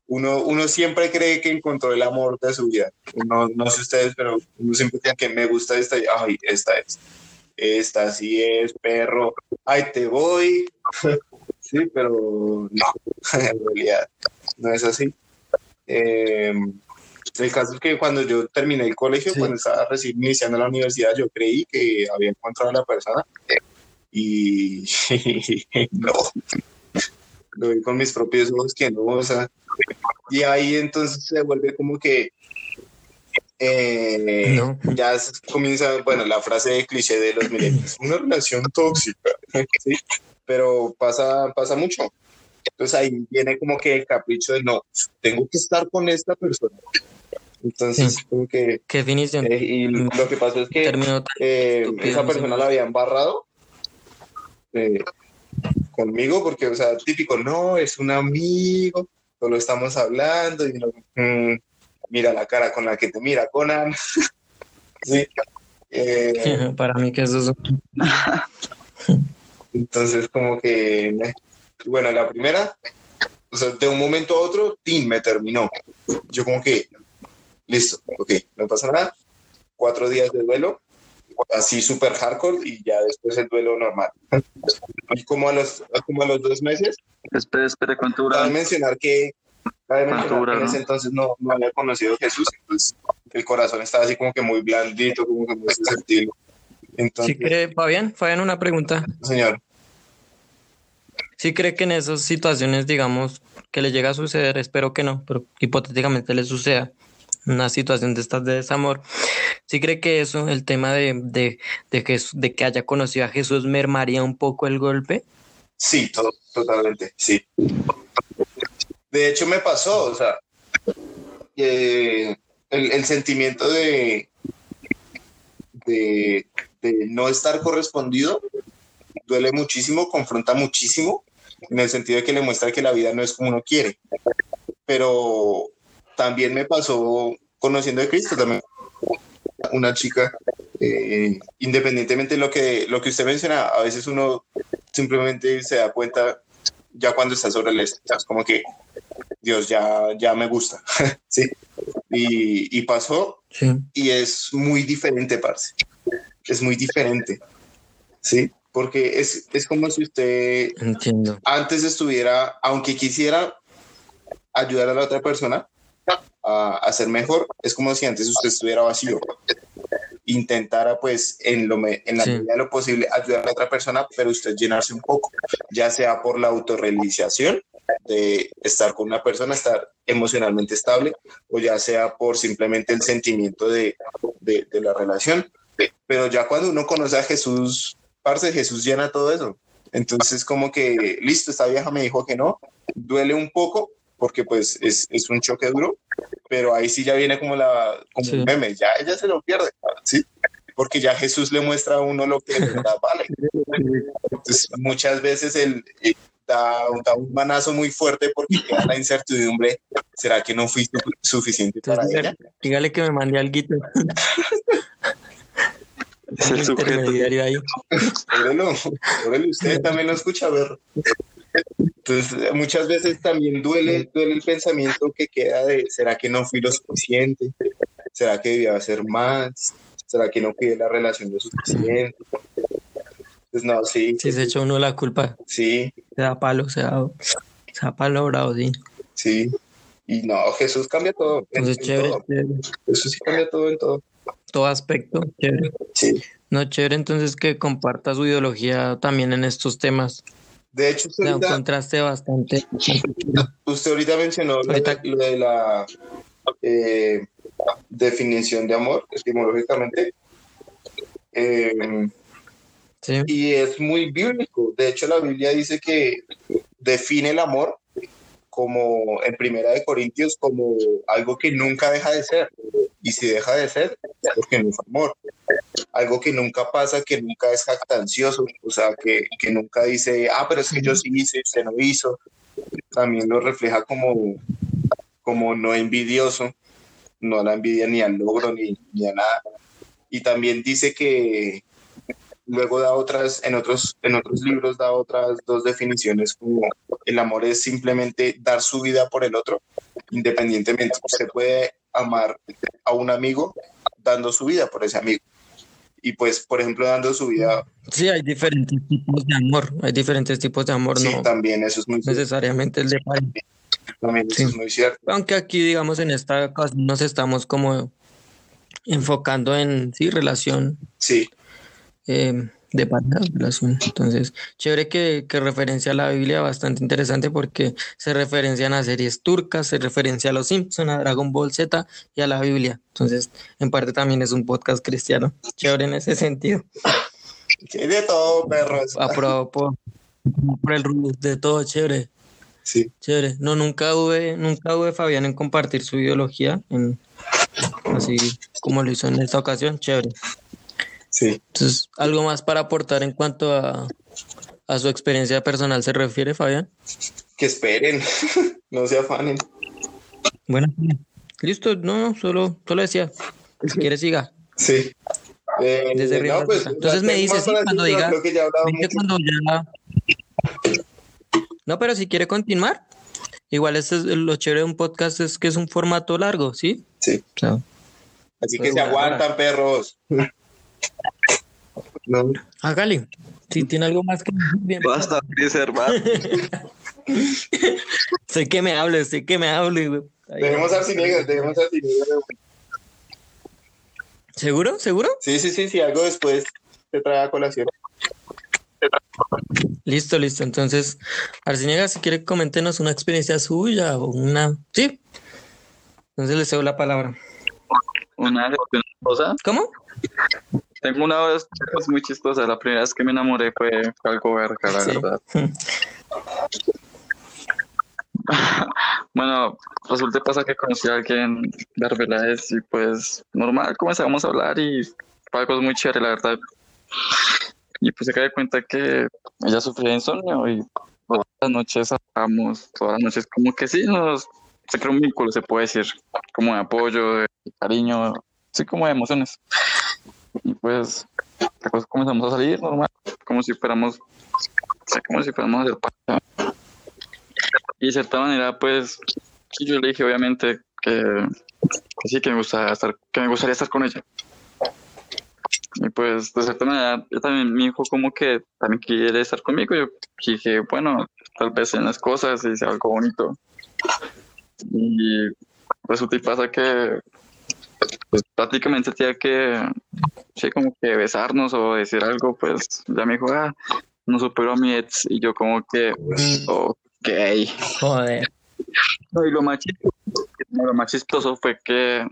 uno, uno siempre cree que encontró el amor de su vida. no no sé ustedes, pero uno siempre tiene que me gusta esta, ay, esta es. Esta sí es, perro. Ay, te voy. sí, pero no, en realidad no es así. Em, el caso es que cuando yo terminé el colegio, cuando estaba recién iniciando la universidad, yo creí que había encontrado a la persona y no, lo vi con mis propios ojos que no, o sea, y ahí entonces se vuelve como que eh, ya comienza, bueno, la frase de cliché de los milenios, una relación tóxica, ¿sí? pero pasa, pasa mucho. Entonces ahí viene como que el capricho de no, tengo que estar con esta persona. Entonces, como que... ¿Qué definición? Eh, y lo que pasó es que eh, esa persona la había embarrado conmigo, porque, o sea, típico, no, es un amigo, solo estamos hablando y mm, mira la cara con la que te mira Conan. sí. Eh, Para mí que eso es... Entonces como que, bueno, la primera, o sea, de un momento a otro, Tim me terminó. Yo como que, listo, ok, no pasa nada. Cuatro días de duelo, así súper hardcore y ya después el duelo normal. Y como a los, como a los dos meses. Espera, espera, ¿cuánto dura? Cabe mencionar que, mencionar que en ese entonces no, no había conocido a Jesús, entonces el corazón estaba así como que muy blandito, como que muy susceptible. Entonces, ¿Sí cree, Fabián? Fabián, una pregunta. Señor. ¿Sí cree que en esas situaciones, digamos, que le llega a suceder, espero que no, pero hipotéticamente le suceda, una situación de estas de desamor, ¿sí cree que eso, el tema de, de, de, que, haya conocido a Jesús, mermaría un poco el golpe? Sí, totalmente, sí. De hecho, me pasó, o sea, el, el, sentimiento de, de, de no estar correspondido duele muchísimo, confronta muchísimo, en el sentido de que le muestra que la vida no es como uno quiere. Pero también me pasó conociendo a Cristo también una chica eh, independientemente de lo que lo que usted menciona a veces uno simplemente se da cuenta ya cuando está sobre el es como que Dios ya ya me gusta sí y, y pasó y es muy diferente parce es muy diferente sí porque es, es como si usted Entiendo. antes estuviera, aunque quisiera ayudar a la otra persona a, a ser mejor, es como si antes usted estuviera vacío intentara pues en, lo, en la medida de lo posible ayudar a la otra persona, pero usted llenarse un poco, ya sea por la autorrealización de estar con una persona, estar emocionalmente estable, o ya sea por simplemente el sentimiento de, de, de la relación. Pero ya cuando uno conoce a Jesús, parce, Jesús llena todo eso. Entonces como que, listo, esta vieja me dijo que no, duele un poco, porque pues es, es, un choque duro, pero ahí sí ya viene como la como un meme, ya ella se lo pierde, ¿sí? Porque ya Jesús le muestra a uno lo que de verdad vale. Entonces, muchas veces él, eh, da, da, un manazo muy fuerte porque queda la incertidumbre, ¿será que no fui suficiente para ella? Dígale que me mandé al guito. es el intermediario ahí. Órelo, órelo, usted también lo escucha, a ver. Entonces, muchas veces también duele, duele el pensamiento que queda de, ¿será que no fui lo suficiente? ¿Será que debía hacer más? ¿Será que no cuidé la relación lo suficiente? Pues no, sí. Sí, se echó uno la culpa. Sí. Se da palo, se da, se da palo bravo, sí. Sí. Y no, Jesús cambia todo. Entonces, chévere, todo. chévere. Jesús sí cambia todo en todo. Todo aspecto, chévere. Sí. No, chévere entonces que comparta su ideología también en estos temas. De hecho, usted un ahorita, contraste bastante. usted ahorita mencionó lo Ahorita- de, lo de la eh, definición de amor etimológicamente. Eh, Sí. y es muy bíblico. De hecho, la Biblia dice que define el amor como en Primera de Corintios como algo que nunca deja de ser. Y si deja de ser, porque no es amor. Algo que nunca pasa, que nunca es jactancioso, o sea, que, que nunca dice, ah, pero es que yo sí hice, usted no hizo. También lo refleja como, como no envidioso, no la envidia ni al logro ni, ni a nada. Y también dice que, luego da otras, en otros, en otros libros da otras dos definiciones como el amor es simplemente dar su vida por el otro, independientemente. Usted puede amar a un amigo dando su vida por ese amigo. Y pues, por ejemplo, dando su vida, Sí, hay diferentes tipos de amor. Hay diferentes tipos de amor, sí, no también eso es muy cierto. necesariamente el de pareja. También eso Sí. es muy cierto. Aunque aquí, digamos, en esta ocasión nos estamos como enfocando en, sí, relación Sí, eh, de relación. Entonces, chévere que, que referencia a la Biblia, bastante interesante porque se referencian a series turcas, se referencia a los Simpson, a Dragon Ball Z y a la Biblia. Entonces, en parte también es un podcast cristiano. Chévere en ese sentido. hay de todo, perros. Aprobado por, por el Rulo, de todo, chévere. Sí, Chévere. No, nunca tuve, nunca tuve Fabián en compartir su ideología, en, así como lo hizo en esta ocasión, chévere. Sí. Entonces, ¿algo más para aportar en cuanto a, a su experiencia personal se refiere, Fabián? Que esperen, no se afanen. Bueno, listo, no, solo, solo decía, si quiere siga. Sí. Eh, Desde no, pues, Entonces me tengo dice, más sí, cuando decir, diga- que ya cuando ya... No, pero si quiere continuar, igual este es lo chévere de un podcast es que es un formato largo, ¿sí? Sí. O sea, Así que Pues se aguantan, perros. No, hágale. Si tiene algo más que decir, bien. Basta, Chris, hermano. Sé que me hable, sé que me hable. güey. Ahí. dejemos Arciniegas, dejemos Arciniegas. ¿Seguro? ¿Seguro? Sí, sí, sí, sí, algo después te trae a colación. Listo, listo. Entonces, Arciniega, si quiere, coméntenos una experiencia suya o una. Sí. Entonces le cedo la palabra. Una cosa. ¿Cómo? Tengo una vez pues, muy chistosa. La primera vez que me enamoré fue, fue algo verga, la Sí. verdad. Bueno, resulta pasa que conocí a alguien de Arbeláez y pues normal comenzamos a hablar y fue algo muy chévere, la verdad. Y pues se cae de cuenta que ella sufría de insomnio y todas las noches hablamos, todas las noches como que sí, nos se crea un vínculo, se puede decir, como de apoyo, de cariño, sí, como de emociones. Y pues después comenzamos a salir normal, como si fuéramos, como si fuéramos a hacer. Y de cierta manera, pues, yo le dije obviamente que, que sí, que me, gusta estar, que me gustaría estar con ella. Y pues, de cierta manera, yo también, mi hijo como que también quiere estar conmigo. Yo dije, bueno, tal vez en las cosas y sea algo bonito. Y resulta y pasa que pues prácticamente tenía que, sí, como que besarnos o decir algo, pues ya me dijo, ah, no superó a mi ex. Y yo como que, ok. Joder. No, y lo más, lo más chistoso fue que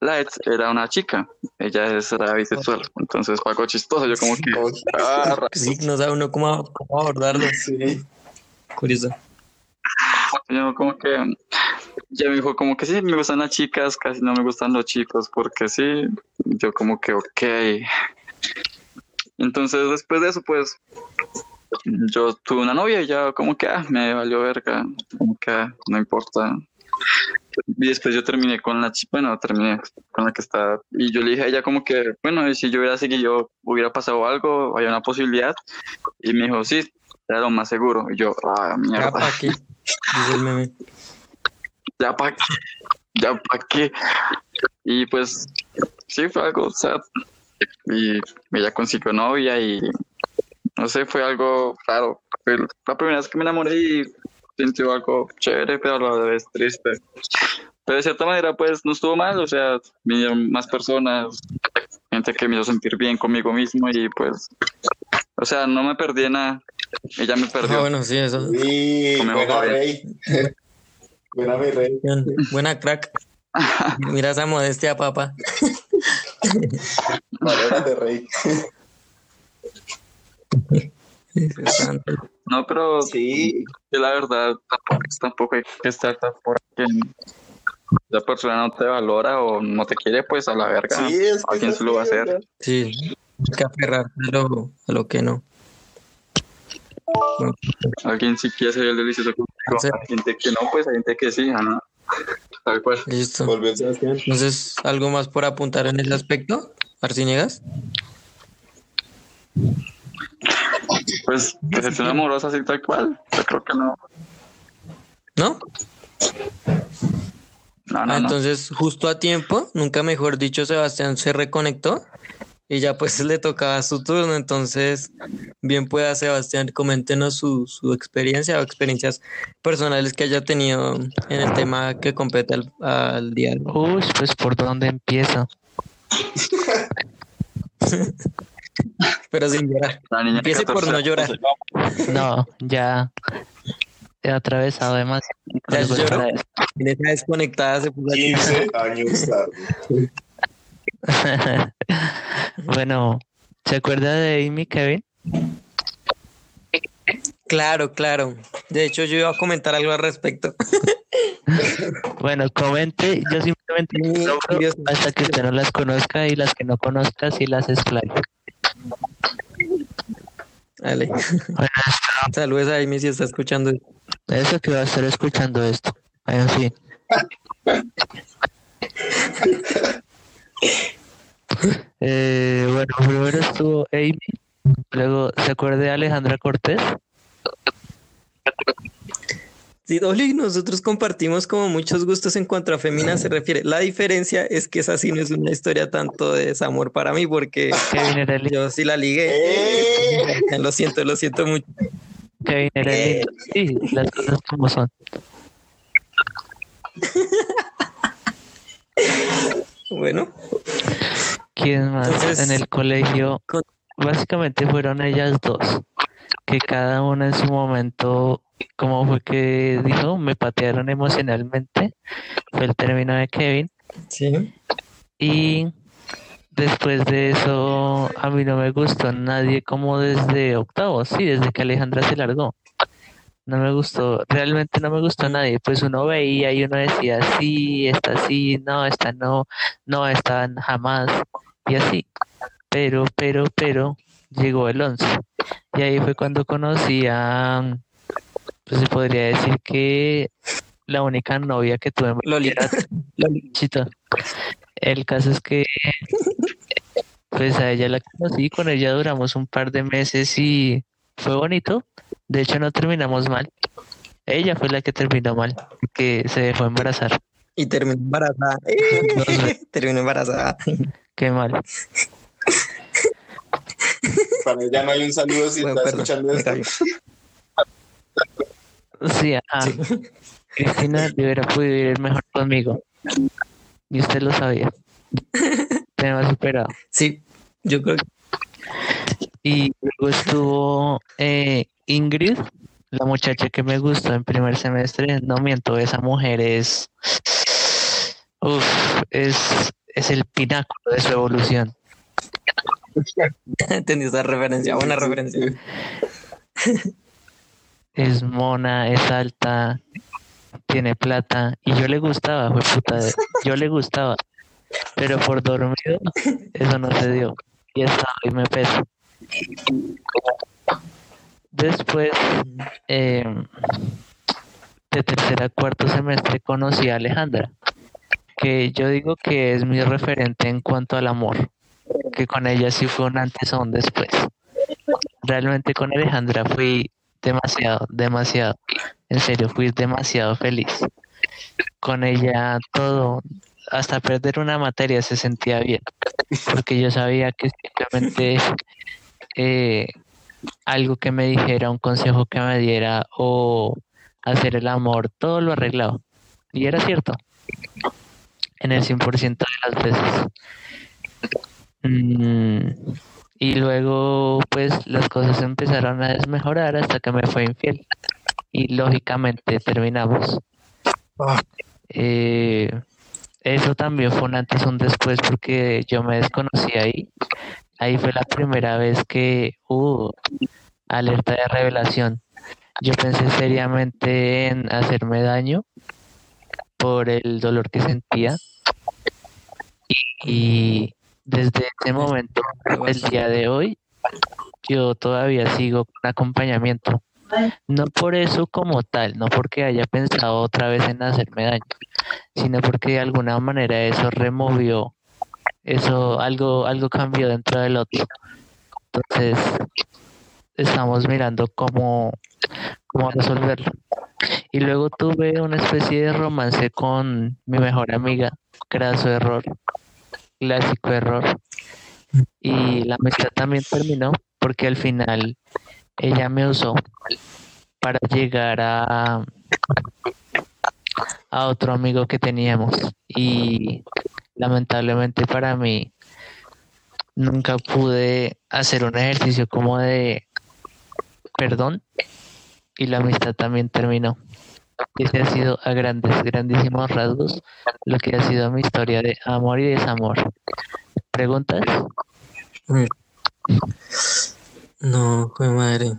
la ex era una chica, ella era bisexual, entonces fue algo chistoso, yo como que... Ah, sí, no sabe uno cómo, cómo abordarlo. Sí. Curioso. Yo como que... Ya me dijo como que sí, me gustan las chicas, casi no me gustan los chicos, porque sí, yo como que ok. Entonces después de eso, pues, yo tuve una novia y ya como que, ah, me valió verga, como que, ah, no importa, y después yo terminé con la chica, bueno, terminé con la que está, y yo le dije a ella como que, bueno, y si yo hubiera seguido, hubiera pasado algo, había una posibilidad, y me dijo, sí, era lo más seguro, y yo, ah, mierda. Ya para qué, Ya para qué, ya para qué. Y pues, sí, fue algo, sea, y ella consiguió novia y, no sé, fue algo raro. Fue la primera vez que me enamoré y sintió algo chévere, pero a la vez triste. Pero de cierta manera, pues no estuvo mal, o sea, vinieron más personas, gente que me hizo sentir bien conmigo mismo y pues, o sea, no me perdí nada. Ella me perdió. Ah, bueno, sí, eso. Sí, buena rey. buena mi rey. Buena crack. Mira esa modestia, papá. de rey. No, pero sí, la verdad tampoco, hay que estar tan porque la persona no te valora o no te quiere, pues a la verga. Sí, ¿A quién se lo va a hacer? Sí, hay que aferrarse a lo, que no. Alguien sí quiere ser el delicioso contigo, hay gente que no, pues hay gente que sí, ¿no? Tal cual. Listo. Entonces, ¿algo más por apuntar en ese aspecto, Arciniegas? Pues decepción amorosa así tal cual. Yo creo que no. ¿No? No, no, ah, Entonces, justo a tiempo, nunca mejor dicho, Sebastián se reconectó y ya pues le tocaba su turno. Entonces, bien pueda Sebastián, coméntenos su, su experiencia o experiencias personales que haya tenido en el tema que compete al, al día. Uy, pues por dónde empieza. Pero sin llorar. Empiece por no llorar. No, ya he atravesado además. Ya lloró. En esa desconectada se puso 15 años bueno, ¿se acuerda de Amy Kevin? Claro, claro. De hecho, yo iba a comentar algo al respecto. bueno, comente. Yo simplemente hasta que usted no las conozca y las que no conozca, sí las explayo. Dale. Saludos a Amy si está escuchando. Eso que va a estar escuchando esto. En fin. eh, bueno, primero estuvo Amy. Luego, ¿se acuerda de Alejandra Cortés? Sí, Dolly, nosotros compartimos como muchos gustos en cuanto a Femina se refiere. La diferencia es que esa sí no es una historia tanto de desamor para mí, porque yo sí la ligué. Eh. Lo siento, lo siento mucho. Kevin era eh. Sí, las cosas como son. bueno. ¿Quién más? en el colegio, básicamente fueron ellas dos, que cada una en su momento como fue que dijo, me patearon emocionalmente, fue el término de Kevin. Sí. Y después de eso, a mí no me gustó nadie como desde octavo, sí, desde que Alejandra se largó. No me gustó, realmente no me gustó nadie. Pues uno veía y uno decía, sí, esta sí, no, esta no, no, esta jamás, y así. Pero, pero, pero, llegó el 11. Y ahí fue cuando conocí a pues se podría decir que la única novia que tuve Lolita. Lolita. El caso es que pues a ella la conocí, con ella duramos un par de meses y fue bonito. De hecho no terminamos mal. Ella fue la que terminó mal, que se dejó embarazar. Y terminó embarazada. terminó embarazada. Qué mal. Para ella no hay un saludo si está escuchando esto. Sí, ajá. Cristina hubiera podido ir mejor conmigo. Y usted lo sabía. Me ha superado. Sí, yo creo que... Y luego estuvo eh, Ingrid, la muchacha que me gustó en primer semestre. No miento, esa mujer es... Uf, es, es el pináculo de su evolución. Entendí esa referencia, buena referencia. Es mona, es alta, tiene plata. Y yo le gustaba, fue puta. yo le gustaba. Pero por dormido, eso no se dio. Y me peso. Después, em, de tercera a cuarto semestre, conocí a Alejandra, que yo digo que es mi referente en cuanto al amor que con ella sí fue un antes o un después. Realmente con Alejandra fui demasiado, demasiado, en serio, fui demasiado feliz. Con ella todo, hasta perder una materia se sentía bien, porque yo sabía que simplemente eh, algo que me dijera, un consejo que me diera o hacer el amor, todo lo arreglaba. Y era cierto, en el 100% de las veces. Mm, y luego, pues las cosas empezaron a desmejorar hasta que me fue infiel. Y lógicamente terminamos. Ah. Eh, eso también fue un antes y un después porque yo me desconocí ahí. Ahí fue la primera vez que hubo alerta de revelación. Yo pensé seriamente en hacerme daño por el dolor que sentía. y desde ese momento, el día de hoy, yo todavía sigo con acompañamiento. No por eso como tal, no porque haya pensado otra vez en hacerme daño, sino porque de alguna manera eso removió, eso algo, algo cambió dentro del otro. Entonces, estamos mirando cómo, cómo resolverlo. Y luego tuve una especie de romance con mi mejor amiga, su error clásico error. Y la amistad también terminó porque al final ella me usó para llegar a, a otro amigo que teníamos. Y lamentablemente para mí nunca pude hacer un ejercicio como de perdón y la amistad también terminó. Ese ha sido a grandes, grandísimos rasgos lo que ha sido mi historia de amor y desamor. ¿Preguntas? No, fue madre.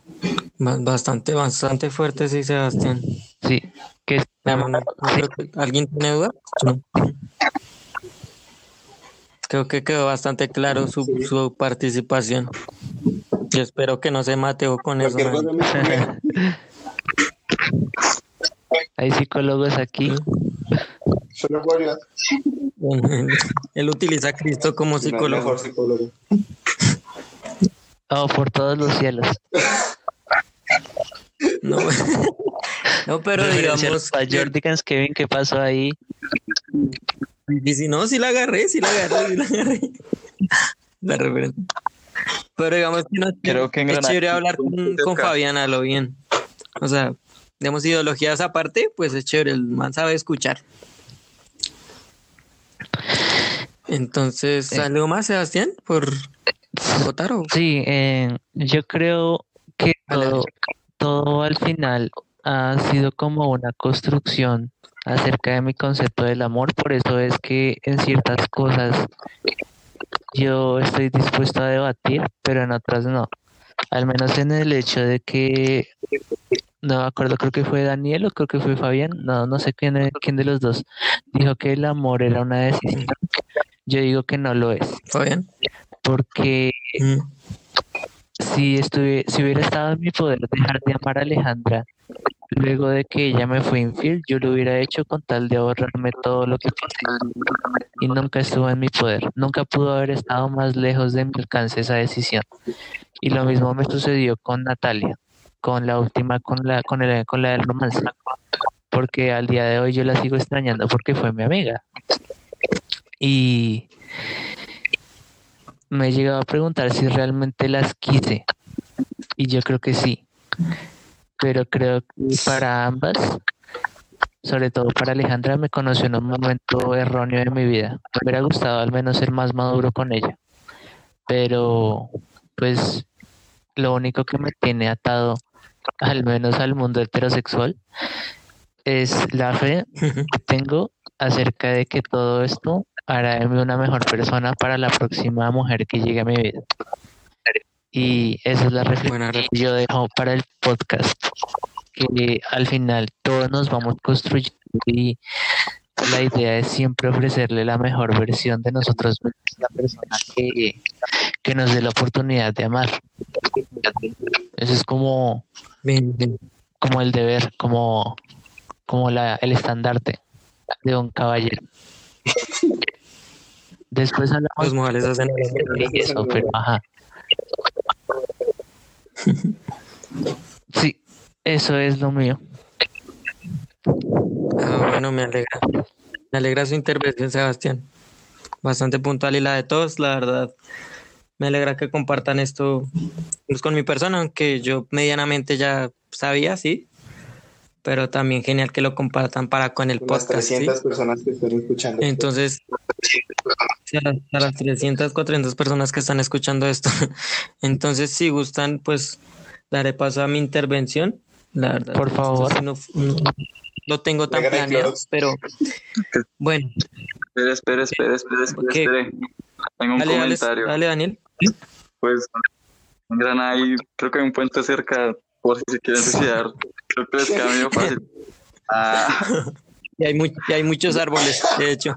Bastante, bastante fuerte, sí, Sebastián. Sí. ¿Qué ¿Alguien tiene duda? Creo que quedó bastante claro su, su participación. Yo espero que no se mate con eso. Hay psicólogos aquí. Él utiliza a Cristo como psicólogo. Oh, por todos los cielos. No, no pero digamos. A Jordi Kevin, ¿qué pasó ahí? Y si no, si la agarré, si la agarré, si la agarré. La referencia. Pero digamos que no Creo que es chévere hablar con, con Fabiana, lo bien. O sea, digamos, ideologías aparte, pues es chévere, el man sabe escuchar. Entonces. ¿algo más, Sebastián, por votar? O? Sí, eh, yo creo que todo, todo al final ha sido como una construcción acerca de mi concepto del amor, por eso es que en ciertas cosas yo estoy dispuesto a debatir, pero en otras no. Al menos en el hecho de que no me acuerdo, creo que fue Daniel o creo que fue Fabián, no, no sé quién, quién de los dos, dijo que el amor era una decisión. Yo digo que no lo es. Fabián. Porque mm. si, estuve, si hubiera estado en mi poder dejar de amar a Alejandra luego de que ella me fue infiel, yo lo hubiera hecho con tal de ahorrarme todo lo que pasé. Y nunca estuvo en mi poder. Nunca pudo haber estado más lejos de mi alcance esa decisión. Y lo mismo me sucedió con Natalia con la última, con la, con el, con la del romance, porque al día de hoy yo la sigo extrañando porque fue mi amiga. Y, me he llegado a preguntar si realmente las quise. Y yo creo que sí. Pero creo que para ambas, sobre todo para Alejandra, me conoció en un momento erróneo de mi vida. Me hubiera gustado al menos ser más maduro con ella. Pero, pues, lo único que me tiene atado, al menos al mundo heterosexual, es la fe que tengo acerca de que todo esto hará una mejor persona para la próxima mujer que llegue a mi vida. Y esa es la reflexión que yo dejo para el podcast. Que al final todos nos vamos construyendo y la idea es siempre ofrecerle la mejor versión de nosotros mismos a la persona que, que nos dé la oportunidad de amar. Eso es como, como el deber, como como la, el estandarte de un caballero. Después hablamos Los modales hacen eso, pero ajá. Sí, eso es lo mío. Ah, bueno, me alegra. Me alegra su intervención, Sebastián. Bastante puntual y la de todos, la verdad. Me alegra que compartan esto pues, con mi persona, aunque yo medianamente ya sabía, sí, pero también genial que lo compartan para con el podcast. Las 300 personas que están escuchando. Entonces, a las 300, 400 personas que están escuchando esto. Entonces, si gustan, pues daré paso a mi intervención. La verdad, por favor. No, lo tengo tan planeado, pero bueno. Espera, espera, espera, espera, espera. Tengo un comentario. Dale, Daniel. Pues, en Granada creo que hay un puente cerca por si se quieren suicidar. Creo que les queda fácil. Ah. Y hay, y hay muchos árboles, de hecho.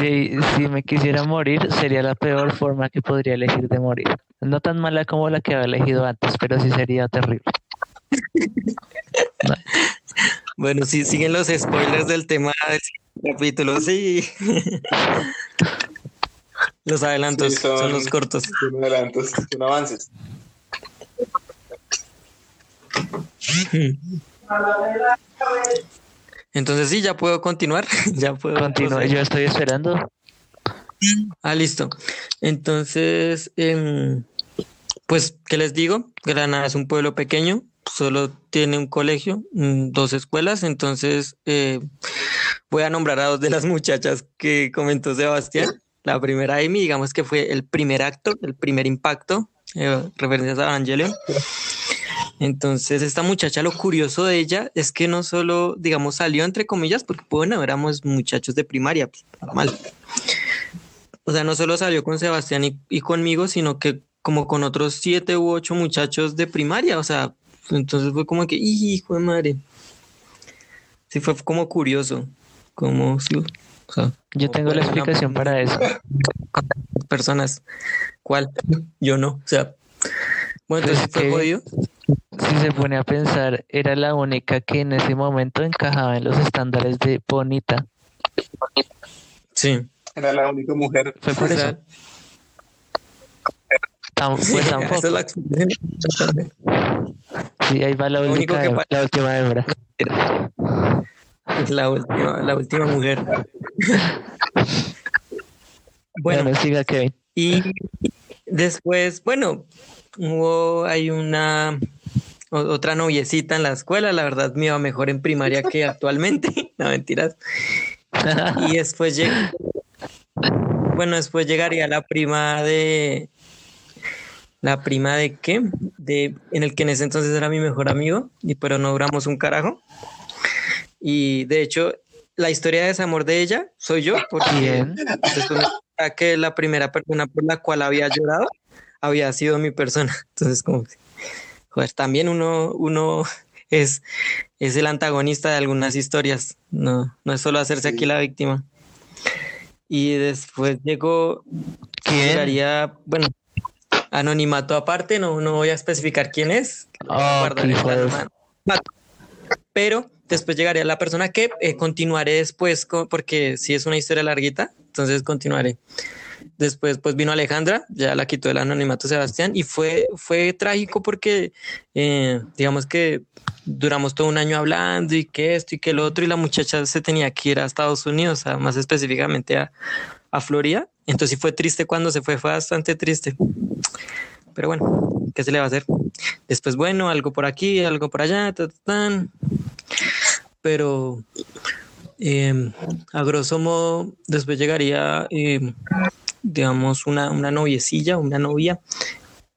Si, si me quisiera morir, sería la peor forma que podría elegir de morir. No tan mala como la que había elegido antes, pero sí sería terrible. Bueno, si siguen los spoilers del tema del capítulo, sí. los adelantos son, los cortos. Son adelantos, son avances. Entonces sí, ya puedo continuar. ya puedo continuar. Yo estoy esperando. Ah, listo. Entonces, em, pues, ¿qué les digo? Granada es un pueblo pequeño, solo tiene un colegio, mm, dos escuelas, entonces eh, voy a nombrar a dos de las muchachas que comentó Sebastián. La primera Amy, digamos que fue el primer acto, el primer impacto, eh, referencias a Evangelion. Entonces, esta muchacha, lo curioso de ella es que no solo, digamos, salió entre comillas, porque bueno, éramos muchachos de primaria, pues, normal. O sea, no solo salió con Sebastián y, conmigo, sino que como con otros siete u ocho muchachos de primaria, o sea, entonces fue como que, hijo de madre. Sí, fue como curioso, como, yo tengo la explicación para eso. Personas, ¿cuál? Yo no, o sea, bueno, entonces fue jodido si se pone a pensar, era la única que en ese momento encajaba en los estándares de bonita. Sí. Era la única mujer. Fue por eso. pues tampoco. sí, ahí va la, única, la última hembra. La última, la última mujer. bueno, bueno, siga Kevin. Y después, bueno, hubo hay una otra noviecita en la escuela, la verdad me iba mejor en primaria que actualmente, no mentiras. Y después bueno, después llegaría la prima de la prima de qué? De en el que en ese entonces era mi mejor amigo, y pero no duramos un carajo. Y de hecho, la historia de desamor de ella soy yo, porque después que la primera persona por la cual había llorado había sido mi persona. Entonces, como joder, también uno, uno es, es el antagonista de algunas historias, no, no es solo hacerse aquí la víctima. Y después llegó, que haría, bueno, anonimato aparte, no, no voy a especificar quién es. Oh, pero después llegaría la persona que eh, continuaré después, porque si es una historia larguita, entonces continuaré. Después pues vino Alejandra, ya la quitó el anonimato Sebastián y fue, fue trágico porque eh, digamos que duramos todo un año hablando y que esto y que lo otro y la muchacha se tenía que ir a Estados Unidos, más específicamente a, a Florida Entonces sí fue triste cuando se fue, fue bastante triste. Pero bueno, ¿qué se le va a hacer? Después, bueno, algo por aquí, algo por allá, tan, pero em, a grosso modo, después llegaría, em, digamos, una, una noviecilla, una novia,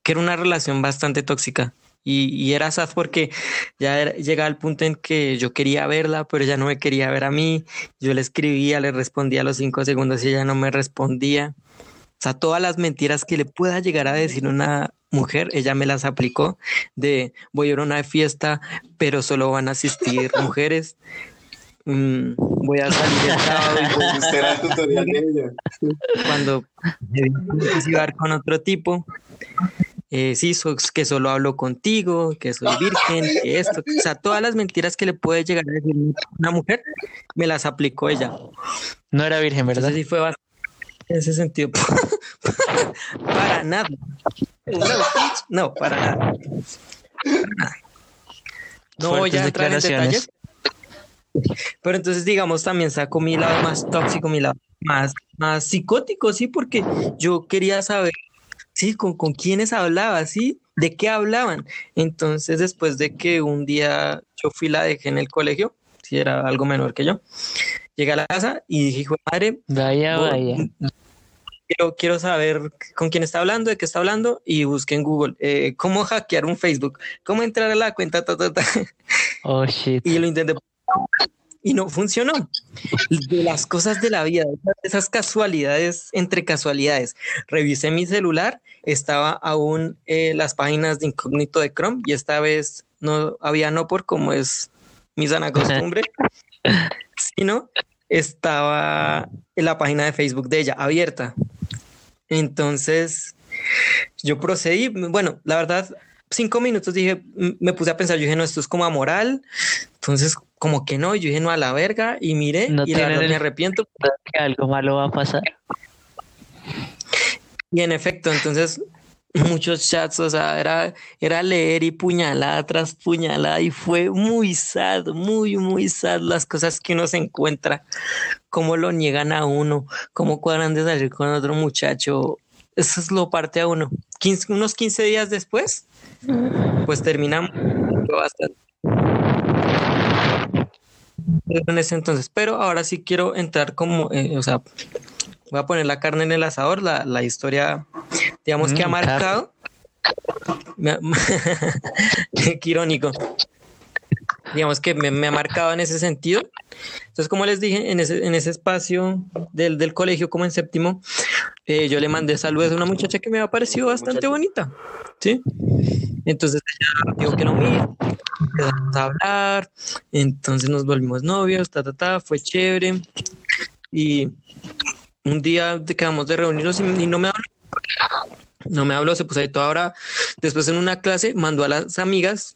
que era una relación bastante tóxica. Y, era sad porque ya llegaba el punto en que yo quería verla, pero ella no me quería ver a mí. Yo le escribía, le respondía a los cinco segundos y ella no me respondía. O sea, todas las mentiras que le pueda llegar a decir una mujer, ella me las aplicó de voy a ir a una fiesta, pero solo van a asistir mujeres. Mm, voy a salir el sábado y cuando iba con otro tipo eh, sí, que solo hablo contigo, que soy virgen, que esto, o sea, todas las mentiras que le puede llegar a decir una mujer, me las aplicó ella. No era virgen, ¿verdad? sí fue bastante en ese sentido. para nada. No, para nada. No voy a entrar en detalles. Pero entonces, digamos, también saco mi lado más tóxico, mi lado más, más psicótico, sí, porque yo quería saber sí, con, con quiénes hablaba, sí, de qué hablaban. Entonces, después de que un día yo fui la dejé en el colegio, si era algo menor que yo, llegué a la casa y dije, hijo madre, vaya, vaya. Quiero, quiero saber con quién está hablando, de qué está hablando, y busqué en Google eh, cómo hackear un Facebook, cómo entrar a la cuenta, ta, ta, ta. Oh, shit. Y lo intenté y no funcionó. De las cosas de la vida, esas casualidades entre casualidades. Revisé mi celular, estaba aún eh, las páginas de incógnito de Chrome y esta vez no había no por como es mi sana costumbre, sino estaba en la página de Facebook de ella abierta. Entonces, yo procedí, bueno, la verdad, cinco minutos dije, me puse a pensar, yo dije, no, esto es como amoral. Entonces, como que no, yo dije, no, a la verga, y miré, y la verdad me arrepiento. Que algo malo va a pasar. Y en efecto, entonces, muchos chats, o sea, era, era leer y puñalada tras puñalada, y fue muy sad, muy, muy sad las cosas que uno se encuentra, cómo lo niegan a uno, cómo cuadran de salir con otro muchacho. Eso es lo parte a uno. unos 15 días después, pues terminamos bastante en ese entonces, pero ahora sí quiero entrar como, eh, o sea, voy a poner la carne en el asador, la, la historia, digamos que ha mm, marcado. Qué irónico. Digamos que me, ha marcado en ese sentido. Entonces, como les dije, en ese, en ese espacio del, del colegio, como en séptimo, eh, yo le mandé saludos a una muchacha que me ha parecido bastante bonita. ¿sí? Entonces ella dijo que no me empezamos a hablar, entonces nos volvimos novios, ta, ta, ta, fue chévere. Y un día quedamos de reunirnos y, no me habló. No me habló, se puso ahí toda hora. Después en una clase mandó a las amigas,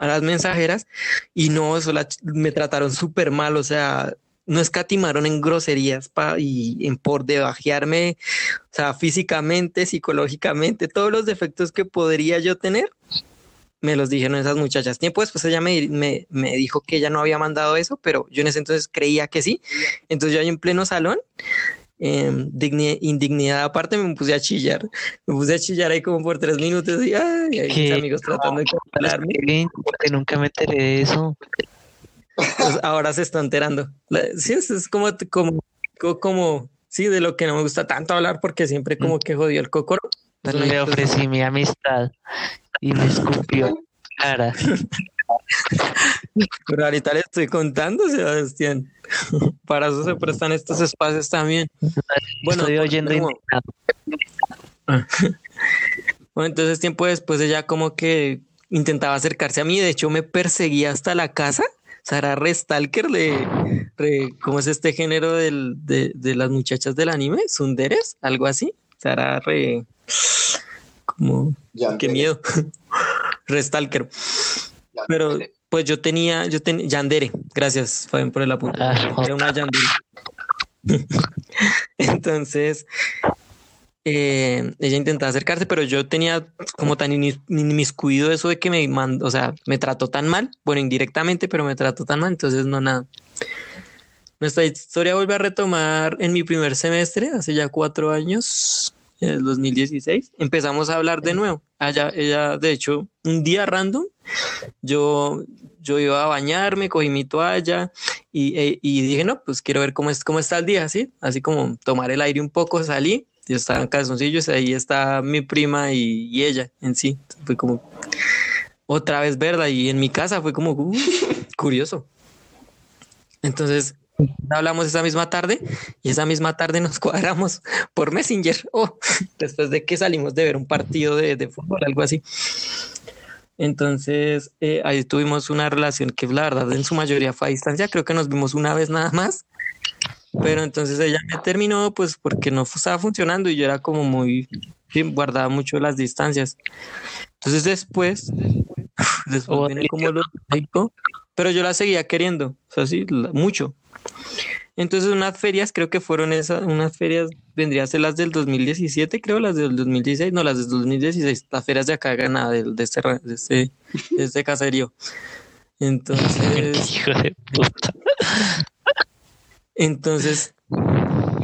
a las mensajeras, y no, eso me trataron súper mal, o sea, no escatimaron en groserías y en por debajearme, o sea, físicamente, psicológicamente, todos los defectos que podría yo tener, me los dijeron esas muchachas. Tiempo después ella me, me, dijo que ella no había mandado eso, pero yo en ese entonces creía que sí. Entonces yo ahí en pleno salón, eh, indignidad aparte, me puse a chillar. Me puse a chillar ahí como por tres minutos y ay, mis amigos tratando de consolarme. Porque nunca me enteré de eso. Pues ahora se está enterando. Sí, es, como, como, como, sí, de lo que no me gusta tanto hablar porque siempre como que jodió el cocoro. Le ofrecí mi amistad y me escupió cara. Pero ahorita le estoy contando, Sebastián. Para eso se prestan estos espacios también. Bueno, estoy oyendo. Bueno, entonces tiempo después ella como que intentaba acercarse a mí, de hecho me perseguía hasta la casa Sara Restalker de, ¿cómo es este género del, de, de, las muchachas del anime? ¿Sunderes? ¿Algo así? Sara Re... Como... Qué miedo. Restalker. Pero pues yo tenía, yo tenía, Yandere, gracias Fabián por el apunte. Ah, Era una Yandere. Entonces, eh, ella intentaba acercarse, pero yo tenía como tan inmiscuido eso de que me mandó, o sea, me trató tan mal, bueno, indirectamente, pero me trató tan mal, entonces no nada. Nuestra historia vuelve a retomar en mi primer semestre, hace ya cuatro años, en el 2016. Empezamos a hablar de nuevo. Allá, ella, de hecho, un día random, yo, yo iba a bañarme, cogí mi toalla y, e, y dije, no, pues quiero ver cómo, es, cómo está el día, así, así como tomar el aire un poco, salí, yo estaba en calzoncillos, ahí está mi prima y, y ella en sí. Fue como otra vez verdad y en mi casa fue como uh, curioso. Entonces hablamos esa misma tarde y esa misma tarde nos cuadramos por Messenger. Oh, después de que salimos de ver un partido de, de fútbol, algo así. Entonces eh, ahí tuvimos una relación que la verdad en su mayoría fue a distancia. Creo que nos vimos una vez nada más. Pero entonces ella me terminó pues porque no estaba funcionando y yo era como muy, guardaba mucho las distancias. Entonces después Después viene como lo pero yo la seguía queriendo, o sea, sí, mucho. Entonces unas ferias, creo que fueron esas, unas ferias, vendrían a ser las del 2017, creo, las del 2016, no, las del 2016, las ferias de acá Granada, de, de, este, de, este, de este caserío. Entonces... Hijo de puta. Entonces,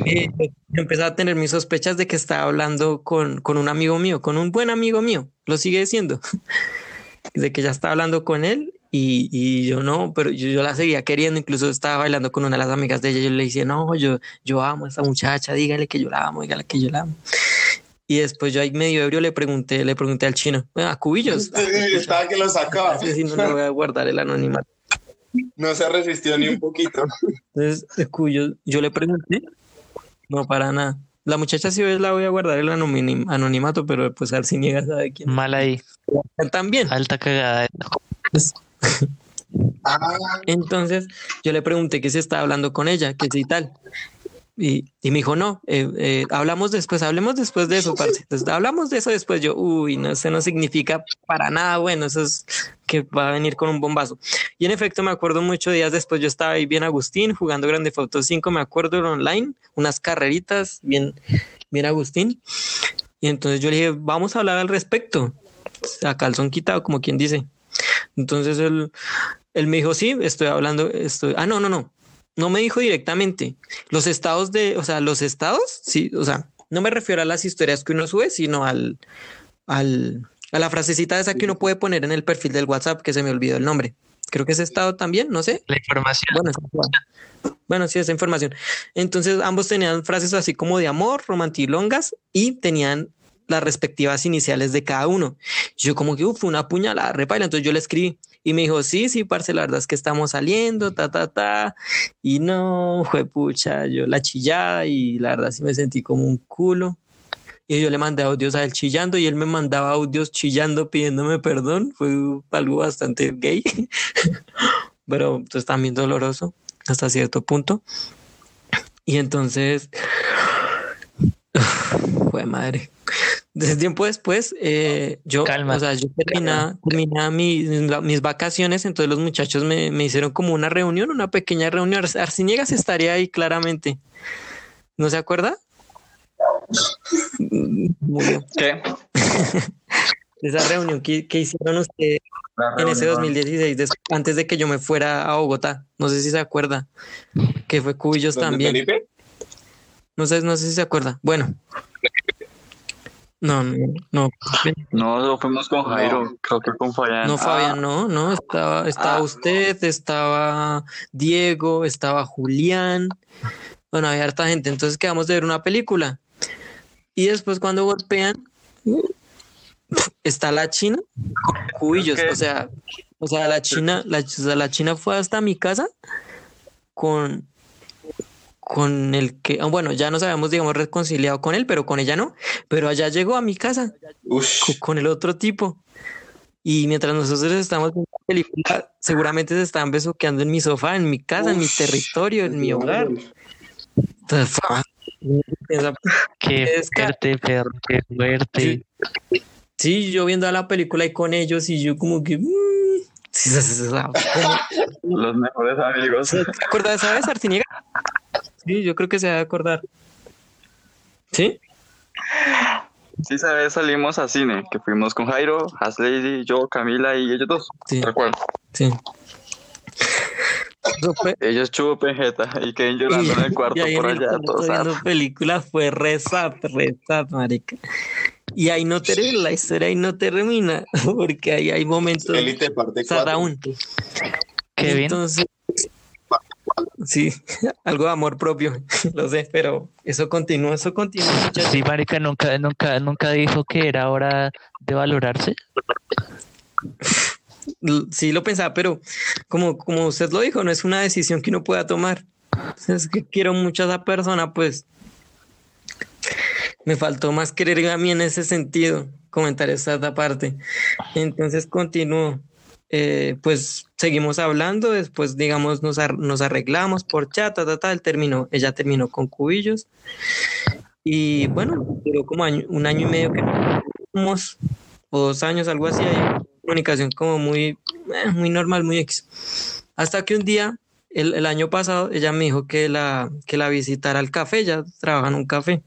eh, empecé a tener mis sospechas de que estaba hablando con, con un amigo mío, con un buen amigo mío, lo sigue diciendo de que ya estaba hablando con él y, y yo no, pero yo, yo, la seguía queriendo, incluso estaba bailando con una de las amigas de ella, yo le decía, no, yo, yo amo a esta muchacha, dígale que yo la amo, dígale que yo la amo. Y después yo ahí medio ebrio le pregunté, le pregunté al chino, a cubillos. Estaba que lo sacaba. Sí, no le voy a guardar el anonimato. No se resistió ni un poquito. Entonces, Cubillos, yo le pregunté, no para nada. La muchacha si ves la voy a guardar el anonimato, pero pues Arciniega sabe quién. Mal ahí. También. Alta cagada. Ah. Entonces yo le pregunté que se estaba hablando con ella, que sí tal. Y, y me dijo, no, eh, eh, hablamos después, hablemos después de eso, parce. Entonces, hablamos de eso después. Yo, uy, no, eso no significa para nada bueno, eso es que va a venir con un bombazo. Y en efecto, me acuerdo muchos días después, yo estaba ahí bien Agustín, jugando Grande Foto 5, me acuerdo online, unas carreritas, bien, bien Agustín. Y entonces yo le dije, vamos a hablar al respecto, a calzón quitado, como quien dice. Entonces él, él me dijo, sí, estoy hablando, estoy, ah, no, no, no, no me dijo directamente. Los estados de, o sea, los estados, sí, o sea, no me refiero a las historias que uno sube, sino al, al, a la frasecita esa que uno puede poner en el perfil del WhatsApp, que se me olvidó el nombre. Creo que es estado también, no sé. La información. Bueno, bueno, sí, esa información. Entonces, ambos tenían frases así como de amor, romantilongas y tenían las respectivas iniciales de cada uno. Yo como que, uf, una puñalada, repaila. Entonces yo le escribí, y me dijo, sí, sí, parce, la verdad es que estamos saliendo, ta, ta, ta. Y no, fue pucha, yo la chillada y la verdad sí me sentí como un culo. Y yo le mandé audios a él chillando y él me mandaba audios chillando pidiéndome perdón. Fue algo bastante gay, pero pues también doloroso hasta cierto punto. Y entonces, fue madre. Desde tiempo después, eh, yo, o sea, yo terminaba, mis, vacaciones, entonces los muchachos me, me, hicieron como una reunión, una pequeña reunión. Arciniegas estaría ahí claramente. ¿No se acuerda? ¿Qué? Esa reunión que, que hicieron ustedes en ese 2016, antes de que yo me fuera a Bogotá. No sé si se acuerda. Que fue Cubillos también. Felipe? No sé, no sé si se acuerda. Bueno. No, no, no. No, fuimos con Jairo, creo que con Fabián. No, Fabián, no, no, estaba, estaba ah. usted, estaba Diego, estaba Julián. Bueno, había harta gente, entonces quedamos de ver una película. Y después cuando golpean, está la China cubillos, o sea, o sea, la China, la, la China fue hasta mi casa con con el que, ah, bueno, ya nos habíamos, digamos, reconciliado con él, pero con ella no. Pero allá llegó a mi casa con el otro tipo. Y mientras nosotros estamos viendo la película, seguramente se estaban besuqueando en mi sofá, en mi casa, en mi territorio, en mi hogar. Entonces, qué fuerte, perro, qué fuerte. Sí, yo viendo la película y con ellos y yo como que... Mm, Los mejores amigos. ¿Te acuerdas de esa vez, Artiniega? Sí, yo creo que se va a acordar. ¿Sí? Sí, sabes, salimos a cine, que fuimos con Jairo, Haslady, yo, Camila y ellos dos. Sí. Recuerdo. Sí. Ellos chupen jeta y queden llorando en el cuarto por allá. Todos viendo película fue rezat, rezat, marica. Y ahí no termina, la historia ahí no termina, porque ahí hay momentos. Elite parte aún. Qué bien. Entonces, sí, algo de amor propio, lo sé, pero eso continúa, eso continúa. Sí, marica, nunca, nunca, nunca dijo que era hora de valorarse. Sí, lo pensaba, pero como, como usted lo dijo, no es una decisión que uno pueda tomar. Es que quiero mucho a esa persona, pues me faltó más querer a mí en ese sentido, comentar esta parte. Entonces continúo. Eh, pues seguimos hablando, después digamos nos, nos arreglamos por chat, ta, ta, terminó, ella terminó con cubillos y bueno, duró como un año y medio que no o dos años, algo así, comunicación como muy, eh, muy normal, muy X. Hasta que un día, el, año pasado, ella me dijo que la, que la visitara al café, ella trabaja en un café.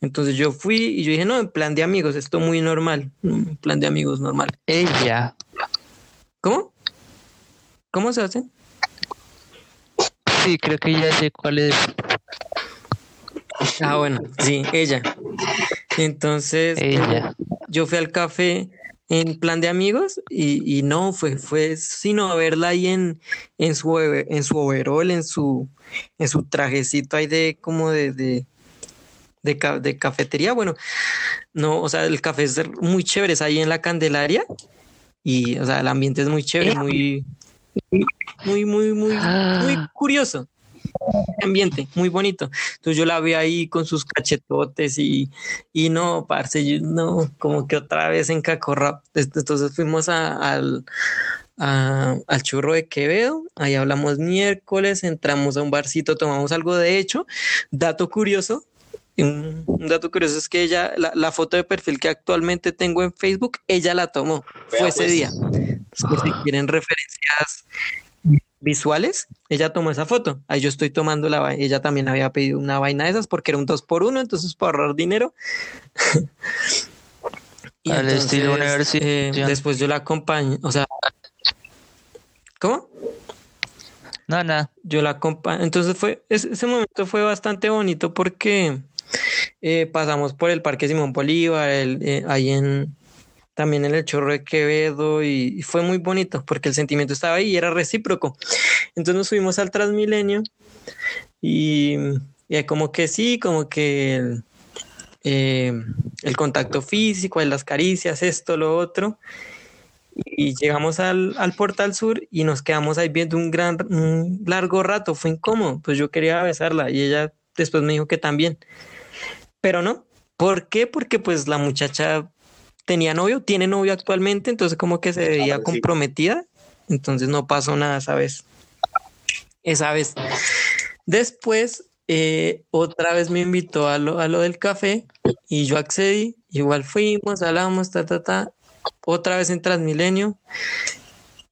Entonces yo fui y yo dije, no, en plan de amigos, esto muy normal, en plan de amigos normal. Ella. ¿Cómo? ¿Cómo se hace? Sí, creo que ya sé cuál es. Ah, bueno, sí, ella. Entonces, ella. yo fui al café en plan de amigos y, y, no fue fue sino verla ahí en en su en su overall en su en su trajecito ahí de como de, de de, cafetería bueno no o sea el café es muy chévere es ahí en la Candelaria y o sea el ambiente es muy chévere muy muy muy muy muy ah. curioso ambiente muy bonito. Entonces yo la vi ahí con sus cachetotes y, y no, parce, no, como que otra vez en Cacorra. Entonces fuimos al, al churro de Quevedo, ahí hablamos miércoles, entramos a un barcito, tomamos algo de hecho. Dato curioso, un, dato curioso es que ella, la, foto de perfil que actualmente tengo en Facebook, ella la tomó, fue ese pues. día. Por si quieren referencias visuales, ella tomó esa foto. Ahí yo estoy tomando la vaina. Ella también había pedido una vaina de esas porque era un dos por uno, entonces para ahorrar dinero. y Al estilo eh, después yo la acompañé, o sea, ¿cómo? No, no. Yo la acompañé. Entonces fue, ese, momento fue bastante bonito porque eh, pasamos por el Parque Simón Bolívar, eh, ahí en, también en el Chorro de Quevedo y, fue muy bonito porque el sentimiento estaba ahí y era recíproco. Entonces nos subimos al Transmilenio y, y como que sí, como que el, eh, contacto físico, las caricias, esto, lo otro. Y llegamos al, al, portal sur y nos quedamos ahí viendo un gran, un largo rato. Fue incómodo, pues yo quería besarla y ella después me dijo que también. Pero no. ¿Por qué? Porque pues la muchacha tenía novio, tiene novio actualmente, entonces como que se veía comprometida, entonces no pasó nada esa vez. Esa vez. Después, eh, otra vez me invitó a lo, a lo del café y yo accedí, igual fuimos, hablamos, ta, ta, ta, otra vez en Transmilenio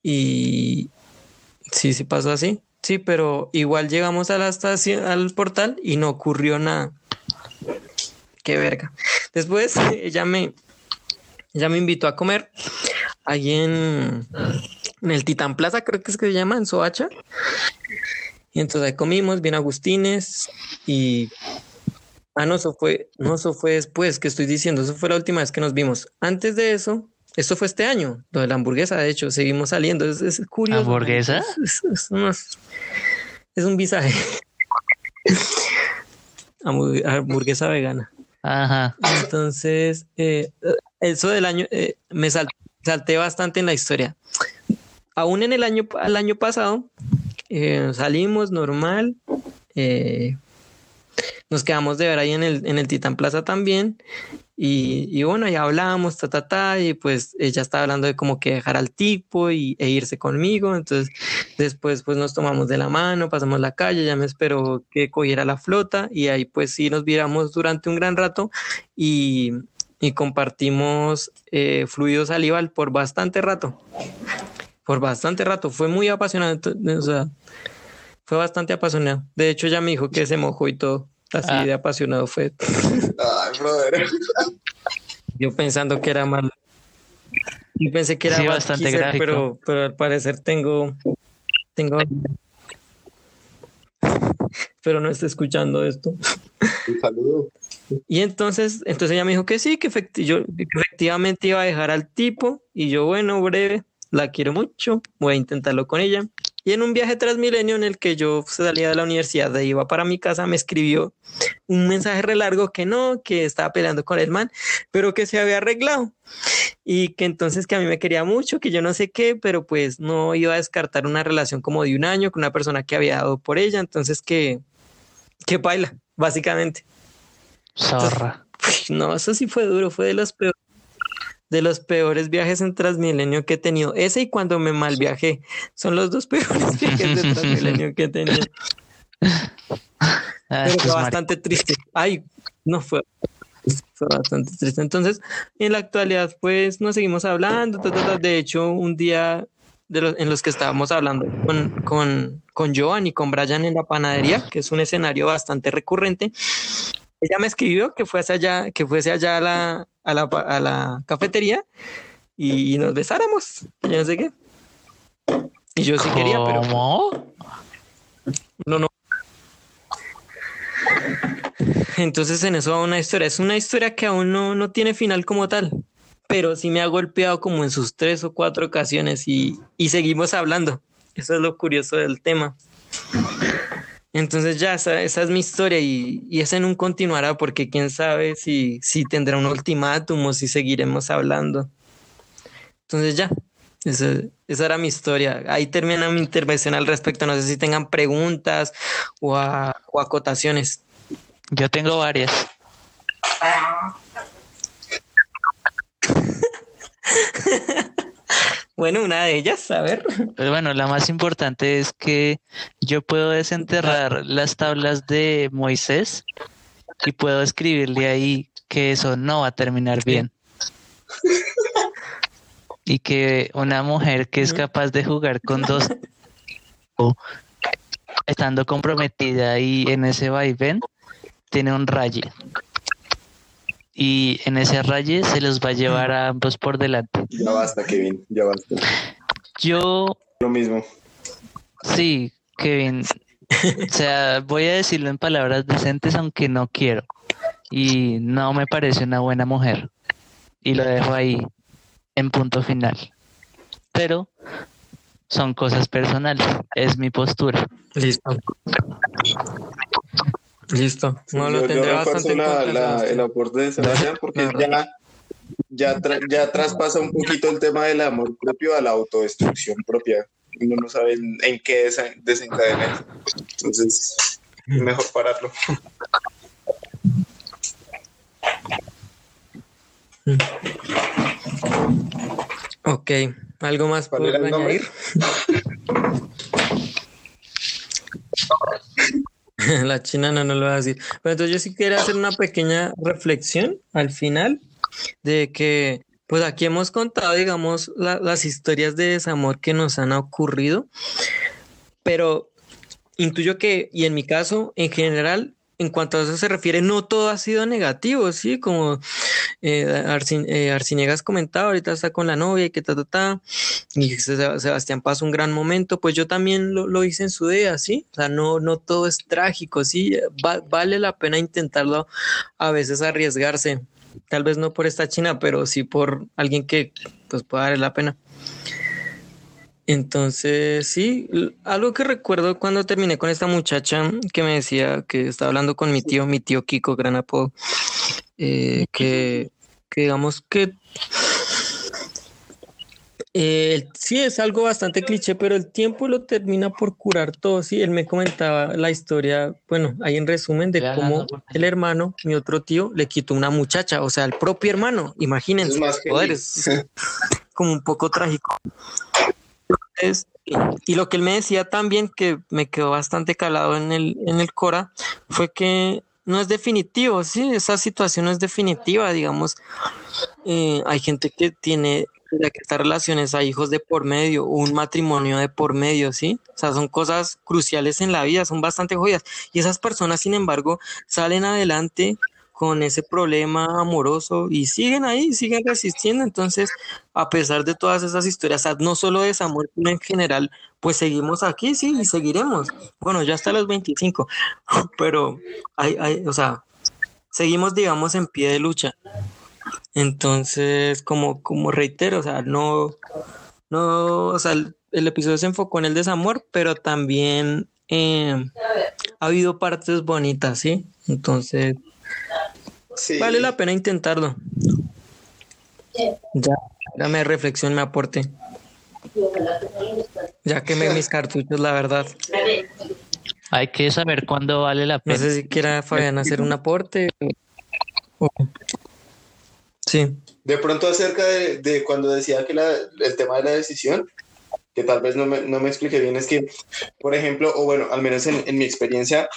y sí, sí pasó así. Sí, pero igual llegamos a la estación, al portal y no ocurrió nada. Qué verga. Después ella me, ella me invitó a comer ahí en, en el Titán Plaza, creo que es que se llama, en Soacha. Y entonces ahí comimos, bien Agustines y... Ah, no, eso fue, no, eso fue después que estoy diciendo, eso fue la última vez que nos vimos. Antes de eso, esto fue este año, lo de la hamburguesa, de hecho, seguimos saliendo, es, es curioso. ¿Hamburguesa? Es, es, un visaje. hamburguesa vegana. Ajá. Entonces, eh, eso del año, eh, me salté bastante en la historia. Aún en el año, el año pasado, eh, salimos normal, eh, nos quedamos de ver ahí en el, en el Titán Plaza también. Y, bueno, ya hablábamos, ta, ta, ta, y pues ella estaba hablando de como que dejar al tipo y, e irse conmigo. Entonces, después pues nos tomamos de la mano, pasamos la calle, ya me esperó que cogiera la flota y ahí pues sí nos viéramos durante un gran rato y, y compartimos eh, fluido salival por bastante rato. Por bastante rato. Fue muy apasionado. O sea, fue bastante apasionado. De hecho, ya me dijo que se mojó y todo. Así ah. de apasionado fue. Ay, brother. Yo pensando que era mal. Yo pensé que era bastante pero, pero al parecer tengo, tengo, pero no está escuchando esto. Un saludo. Y entonces, entonces ella me dijo que sí, que, yo, que efectivamente iba a dejar al tipo y yo, bueno, breve, la quiero mucho, voy a intentarlo con ella. Y en un viaje transmilenio en el que yo salía de la universidad e iba para mi casa, me escribió un mensaje re largo que no, que estaba peleando con el man, pero que se había arreglado. Y que entonces que a mí me quería mucho, que yo no sé qué, pero pues no iba a descartar una relación como de un año con una persona que había dado por ella. Entonces que, que baila, básicamente. Zorra. no, eso sí fue duro, fue de los peores de los peores viajes en Transmilenio que he tenido. Ese y cuando me mal viajé. Son los dos peores viajes de Transmilenio que he tenido. Ah, Pero fue bastante triste. Ay, no fue. Fue bastante triste. Entonces, en la actualidad, pues nos seguimos hablando. De hecho, un día de los, en los que estábamos hablando con, con, con Joan y con Brian en la panadería, que es un escenario bastante recurrente, ella me escribió que fuese allá, que fuese allá a la, a la, a la cafetería y nos besáramos. Yo no sé qué. Y yo sí quería, pero. No, no. Entonces en eso va una historia. Es una historia que aún no, no tiene final como tal. Pero sí me ha golpeado como en sus tres o cuatro ocasiones y, y seguimos hablando. Eso es lo curioso del tema. Entonces ya esa, es mi historia y, y ese un continuará porque quién sabe si, si tendrá un ultimátum o si seguiremos hablando. Entonces ya, esa, esa, era mi historia. Ahí termina mi intervención al respecto. No sé si tengan preguntas o, o acotaciones. Yo tengo varias. Bueno, una de ellas, a ver. Pero bueno, la más importante es que yo puedo desenterrar las tablas de Moisés y puedo escribirle ahí que eso no va a terminar bien. y que una mujer que es capaz de jugar con dos estando comprometida y en ese vaivén tiene un raye y en ese raye se los va a llevar a ambos por delante. Ya basta, Kevin, ya basta. Yo... Lo mismo. Sí, Kevin. o sea, voy a decirlo en palabras decentes aunque no quiero. Y no me parece una buena mujer. Y lo dejo ahí en punto final. Pero son cosas personales, es mi postura. Listo. Listo. No lo tendré bastante la, el aporte de Sebastián porque ya, ya, ya traspasa un poquito el tema del amor propio a la autodestrucción propia. Uno no sabe en, qué desencadena. Entonces, mejor pararlo. Ok, ¿algo más para añadir? La china no, no lo va a decir. Pero entonces yo sí quería hacer una pequeña reflexión al final de que, pues aquí hemos contado, digamos, las historias de desamor que nos han ocurrido, pero intuyo que, y en mi caso, en general, en cuanto a eso se refiere, no todo ha sido negativo, ¿sí? Como eh, eh Arciniegas comentaba, ahorita está con la novia y que ta, ta, ta, y Sebastián pasa un gran momento, pues yo también lo, hice en su día, ¿sí? O sea, no, no todo es trágico, ¿sí? vale la pena intentarlo, a veces arriesgarse, tal vez no por esta china, pero sí por alguien que pues pueda darle la pena. Entonces, sí, algo que recuerdo cuando terminé con esta muchacha que me decía que estaba hablando con mi tío, mi tío Kiko Gran eh, que, que, digamos que eh, sí es algo bastante cliché, pero el tiempo lo termina por curar todo. Sí, él me comentaba la historia, bueno, ahí en resumen de cómo el hermano, mi otro tío, le quitó una muchacha, o sea, el propio hermano, imagínense, es como un poco trágico y lo que él me decía también, que me quedó bastante calado en el, en el Cora, fue que no es definitivo, sí, esa situación no es definitiva, digamos. Eh, hay gente que tiene que estas relaciones a hijos de por medio, un matrimonio de por medio, ¿sí? O sea, son cosas cruciales en la vida, son bastante joyas. Y esas personas, sin embargo, salen adelante con ese problema amoroso y siguen ahí, siguen resistiendo. Entonces, a pesar de todas esas historias, no solo de Samuel, sino en general, pues seguimos aquí, sí, y seguiremos. Bueno, ya hasta los 25, pero hay, hay, o sea, seguimos, digamos, en pie de lucha. Entonces, como, como reitero, o sea, no, no, o sea, el, episodio se enfocó en el desamor, pero también eh, ha habido partes bonitas, ¿sí? Entonces, Vale la pena intentarlo. Ya, dame reflexión, me aporte. Ya quemé mis cartuchos, la verdad. Hay que saber cuándo vale la pena. No sé si quiera Fabián hacer un aporte. Sí. De pronto acerca de, cuando decía que el tema de la decisión, que tal vez no me, no me expliqué bien, es que, por ejemplo, o bueno, al menos en, en mi experiencia,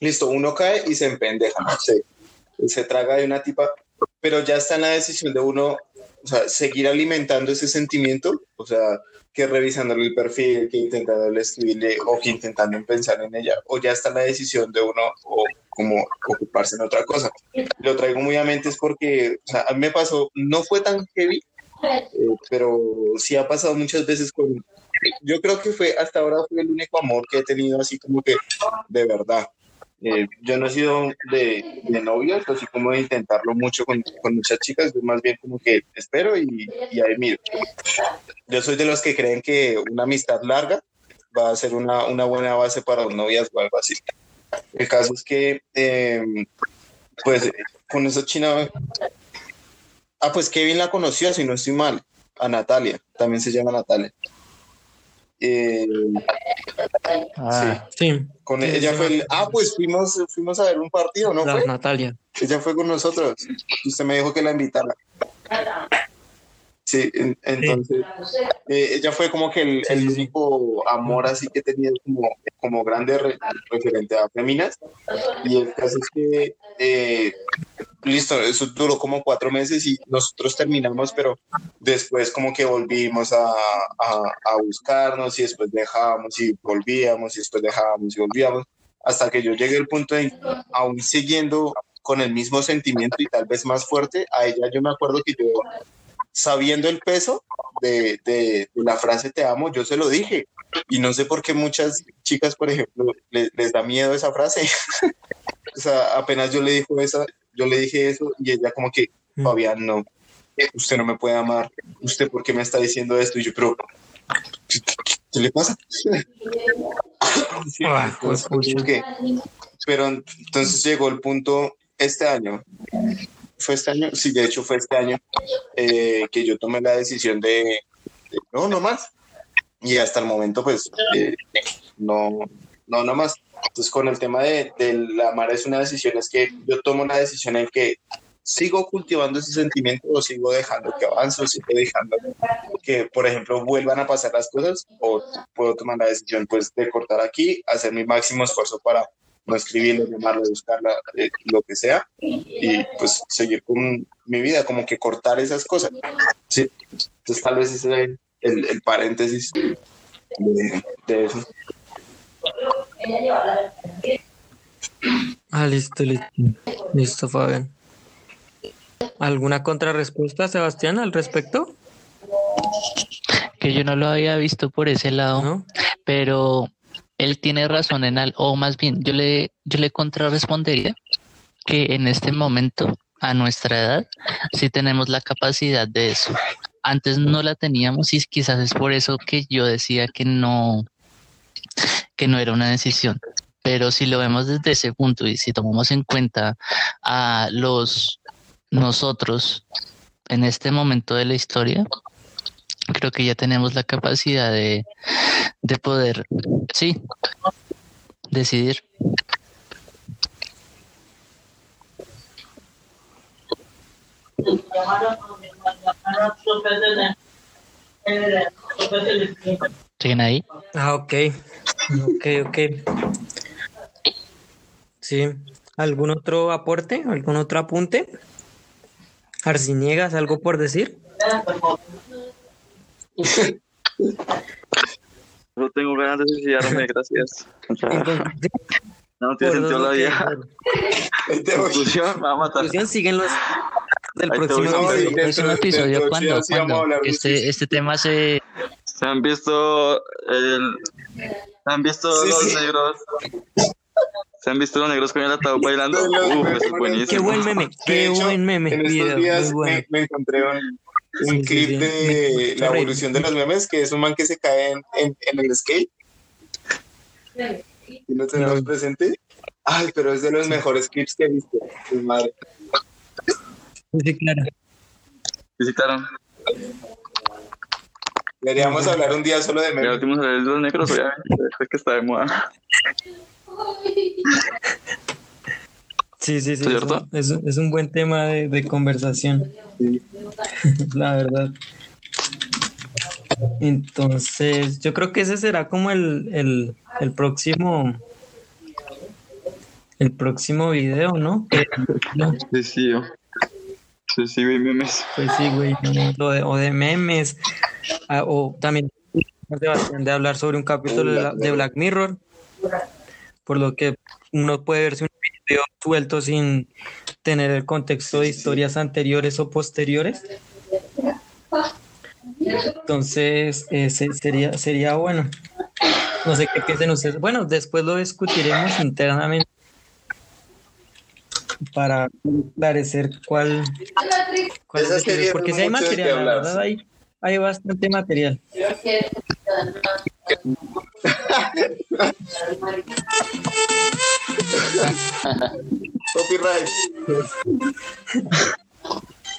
listo, uno cae y se empendeja, no sé se traga de una tipa, pero ya está en la decisión de uno, o sea, seguir alimentando ese sentimiento, o sea, que revisándole el perfil, que intentándole escribirle o que intentando pensar en ella, o ya está en la decisión de uno o como ocuparse en otra cosa. Lo traigo muy a mente es porque, o sea, a mí me pasó, no fue tan heavy, eh, pero sí ha pasado muchas veces con, yo creo que fue, hasta ahora fue el único amor que he tenido así como que de verdad. Eh, yo no he sido de, de novios, así como de intentarlo mucho con, con, muchas chicas, yo más bien como que espero y, y, ahí miro. Yo soy de los que creen que una amistad larga va a ser una, una buena base para un novias o algo así. El caso es que, eh, pues, con esa china, ah, pues Kevin la conoció, si no estoy mal, a Natalia, también se llama Natalia. Eh, ah, sí. Con ella fue el, ah, pues fuimos, fuimos a ver un partido, ¿no? fue? Natalia. Ella fue con nosotros. Usted me dijo que la invitara. Sí, entonces eh, ella fue como que el, el, único amor así que tenido como, como grande referente a Feminas. Y el caso es que, eh, listo, eso duró como cuatro meses y nosotros terminamos, pero después como que volvimos a, a, a buscarnos y después dejábamos y volvíamos y después dejábamos y volvíamos, hasta que yo llegué al punto de aún siguiendo con el mismo sentimiento y tal vez más fuerte, a ella yo me acuerdo que yo sabiendo el peso de, de, la frase te amo, yo se lo dije. Y no sé por qué muchas chicas, por ejemplo, les, les da miedo esa frase. o sea, apenas yo le dijo esa, yo le dije eso y ella como que, mm. Fabián, no, usted no me puede amar, usted por qué me está diciendo esto. Y yo, pero, ¿qué, le pasa? Ah, pues, pero entonces llegó el punto este año fue este año, sí, de hecho fue este año eh, que yo tomé la decisión de, no, no más. Y hasta el momento, pues, eh, no, no, no más. Entonces, con el tema de, de la amar es una decisión, es que yo tomo una decisión en que sigo cultivando ese sentimiento o sigo dejando que avance o sigo dejando que, por ejemplo, vuelvan a pasar las cosas o puedo tomar la decisión, pues, de cortar aquí, hacer mi máximo esfuerzo para no escribirlo, llamarlo, buscarla, eh, lo que sea, y pues seguir con mi vida, como que cortar esas cosas. Sí, entonces tal vez ese es el, el, paréntesis de, de, eso. Ah, listo, listo. Listo, Fabián. ¿Alguna contrarrespuesta, Sebastián, al respecto? Que yo no lo había visto por ese lado, pero él tiene razón en algo, o más bien yo le, yo le contrarrespondería que en este momento, a nuestra edad, sí tenemos la capacidad de eso. Antes no la teníamos y quizás es por eso que yo decía que no, que no era una decisión. Pero si lo vemos desde ese punto y si tomamos en cuenta a los nosotros en este momento de la historia, creo que ya tenemos la capacidad de, de poder, sí, decidir. ¿Siguen ahí? Ah, ok. Ok, ok. Sí. ¿Algún otro aporte? ¿Algún otro apunte? Arciniegas, ¿algo por decir? No tengo ganas de suicidarme, gracias. No tiene sentido la vida. Conclusión, va a matar. Conclusión, siguen los del Ahí próximo episodio. próximo episodio, sí, ¿cuándo? Este, este tema se... ¿Se han visto el... ¿Se han visto Sí, los sí. negros? ¿Se han visto los negros con el ataúd bailando? Uf, eso es buenísimo. Qué buen meme, qué hecho, buen meme. En estos días me encontré un, un Sí, sí, clip sí. de Me- la me- evolución de los memes, que es un man que se cae en, en, en el skate. ¿Y no tenemos presente? Ay, pero es de los mejores clips que he visto. Mi madre. Sí, claro. Visitaron. Deberíamos hablar un día solo de Ya memes. últimos de los negros, obviamente. Es que está de moda. Sí, sí, sí. ¿Es cierto? Es, un- es un buen tema de, de conversación. La verdad. Entonces, yo creo que ese será como el, el, el próximo. El próximo video, ¿no? Sí, sí, yo. Sí, sí, vi memes. pues sí, güey. no, de- o de memes. ah, o también de hablar sobre un capítulo de, la- de Black Mirror. Por lo que uno puede verse un suelto sin tener el contexto de historias anteriores o posteriores. Entonces, ese sería, sería bueno. No sé qué piensen ustedes. Bueno, después lo discutiremos internamente para esclarecer cuál, cuál es porque si hay material, la verdad, hay, hay bastante material. Copyright.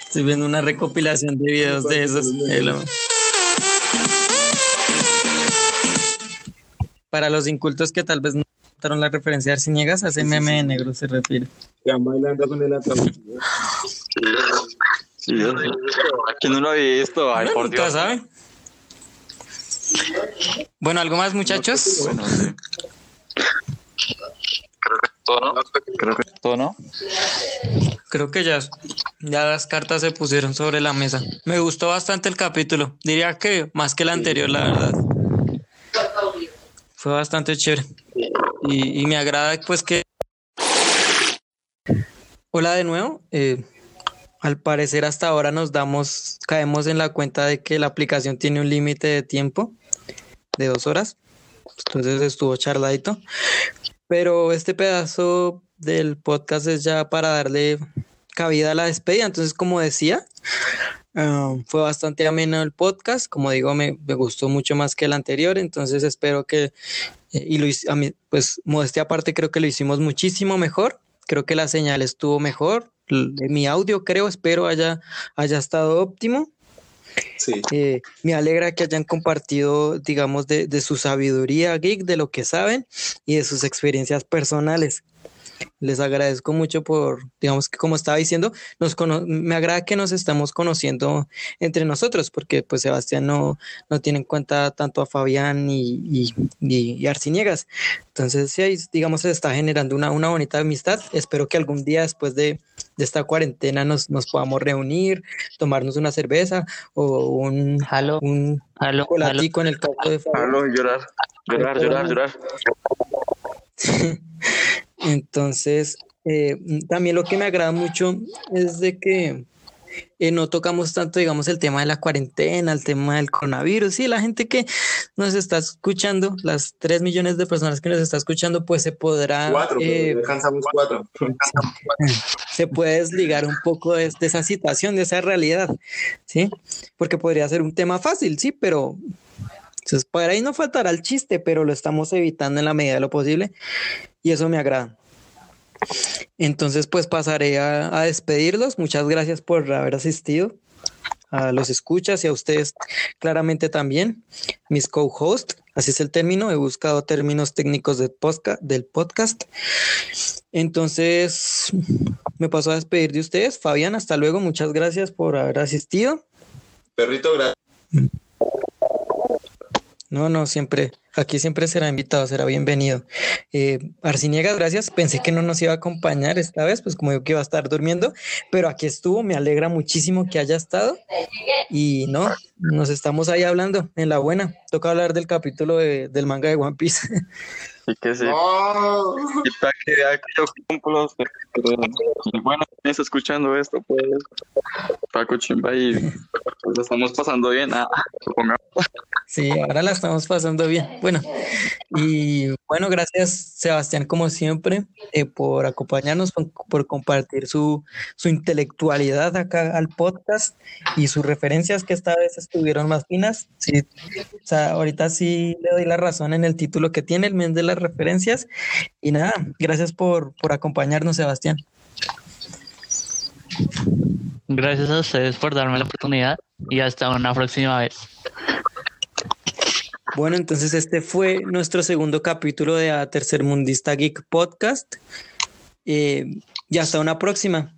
Estoy viendo una recopilación de videos de esos. Para los incultos que tal vez no notaron la referencia de Arciniegas, a ese meme de negro se refiere. Están bailando con el. Sí, yo. ¿Quién no lo ha visto? Ay, por nunca Dios. sabe. Bueno, ¿algo más, muchachos? Bueno, sí. Creo que todo, ¿no? Creo que todo, ¿no? Creo que ya, ya las cartas se pusieron sobre la mesa. Me gustó bastante el capítulo. Diría que más que el anterior, la verdad. Fue bastante chévere. Y, y me agrada pues que... Hola de nuevo. Eh, al parecer hasta ahora nos damos, caemos en la cuenta de que la aplicación tiene un límite de tiempo de dos horas. Entonces estuvo charladito. Pero este pedazo del podcast es ya para darle cabida a la despedida. Entonces, como decía, ah, fue bastante ameno el podcast. Como digo, me, gustó mucho más que el anterior. Entonces, espero que, eh, y lo a mí, pues, modestia aparte, creo que lo hicimos muchísimo mejor. Creo que la señal estuvo mejor. Mi audio, creo, espero haya, haya estado óptimo. Sí. Eh, me alegra que hayan compartido, digamos, de, de su sabiduría geek, de lo que saben y de sus experiencias personales. Les agradezco mucho por, digamos que como estaba diciendo, nos cono- me agrada que nos estamos conociendo entre nosotros, porque pues Sebastián no, no tiene en cuenta tanto a Fabián y, y, y- Arciniegas. Entonces, sí, digamos, se está generando una, una bonita amistad. Espero que algún día después de, de esta cuarentena nos, nos podamos reunir, tomarnos una cerveza o un, Jalo, un chocolatico en el caso de. Hablo, llorar. Llorar, llorar, llorar. Entonces, eh, también lo que me agrada mucho es de que eh, no tocamos tanto, digamos, el tema de la cuarentena, el tema del coronavirus. Sí, la gente que nos está escuchando, las 3 millones de personas que nos está escuchando, pues se podrá, Cuatro, eh, pero alcanzamos cuatro. se puede desligar un poco de, de esa situación, de esa realidad, ¿sí? Porque podría ser un tema fácil, sí, pero entonces, por ahí no faltará el chiste, pero lo estamos evitando en la medida de lo posible y eso me agrada. Entonces, pues pasaré a, a despedirlos. Muchas gracias por haber asistido a los escuchas y a ustedes claramente también, mis co-hosts, así es el término, he buscado términos técnicos del podcast, del podcast. Entonces, me paso a despedir de ustedes. Fabián, hasta luego, muchas gracias por haber asistido. Perrito, gracias. No, no, siempre, aquí siempre será invitado, será bienvenido. Eh, Arciniegas, gracias. Pensé que no nos iba a acompañar esta vez, pues como yo que iba a estar durmiendo, pero aquí estuvo, me alegra muchísimo que haya estado. Y no, nos estamos ahí hablando en la buena. Toca hablar del capítulo del manga de One Piece. Y que se oh. y para que yo cumplo, bueno, está escuchando esto, pues Paco Chimba y lo estamos pasando bien. Ah, sí, ahora la estamos pasando bien. Bueno, y bueno, gracias Sebastián, como siempre, eh, por acompañarnos, por, compartir su, su intelectualidad acá al podcast y sus referencias que esta vez estuvieron más finas. Sí, o sea, ahorita sí le doy la razón en el título que tiene el mes de la referencias. Y nada, gracias por, por acompañarnos, Sebastián. Gracias a ustedes por darme la oportunidad y hasta una próxima vez. Bueno, entonces este fue nuestro segundo capítulo de A Tercer Mundista Geek Podcast. Eh, y hasta una próxima.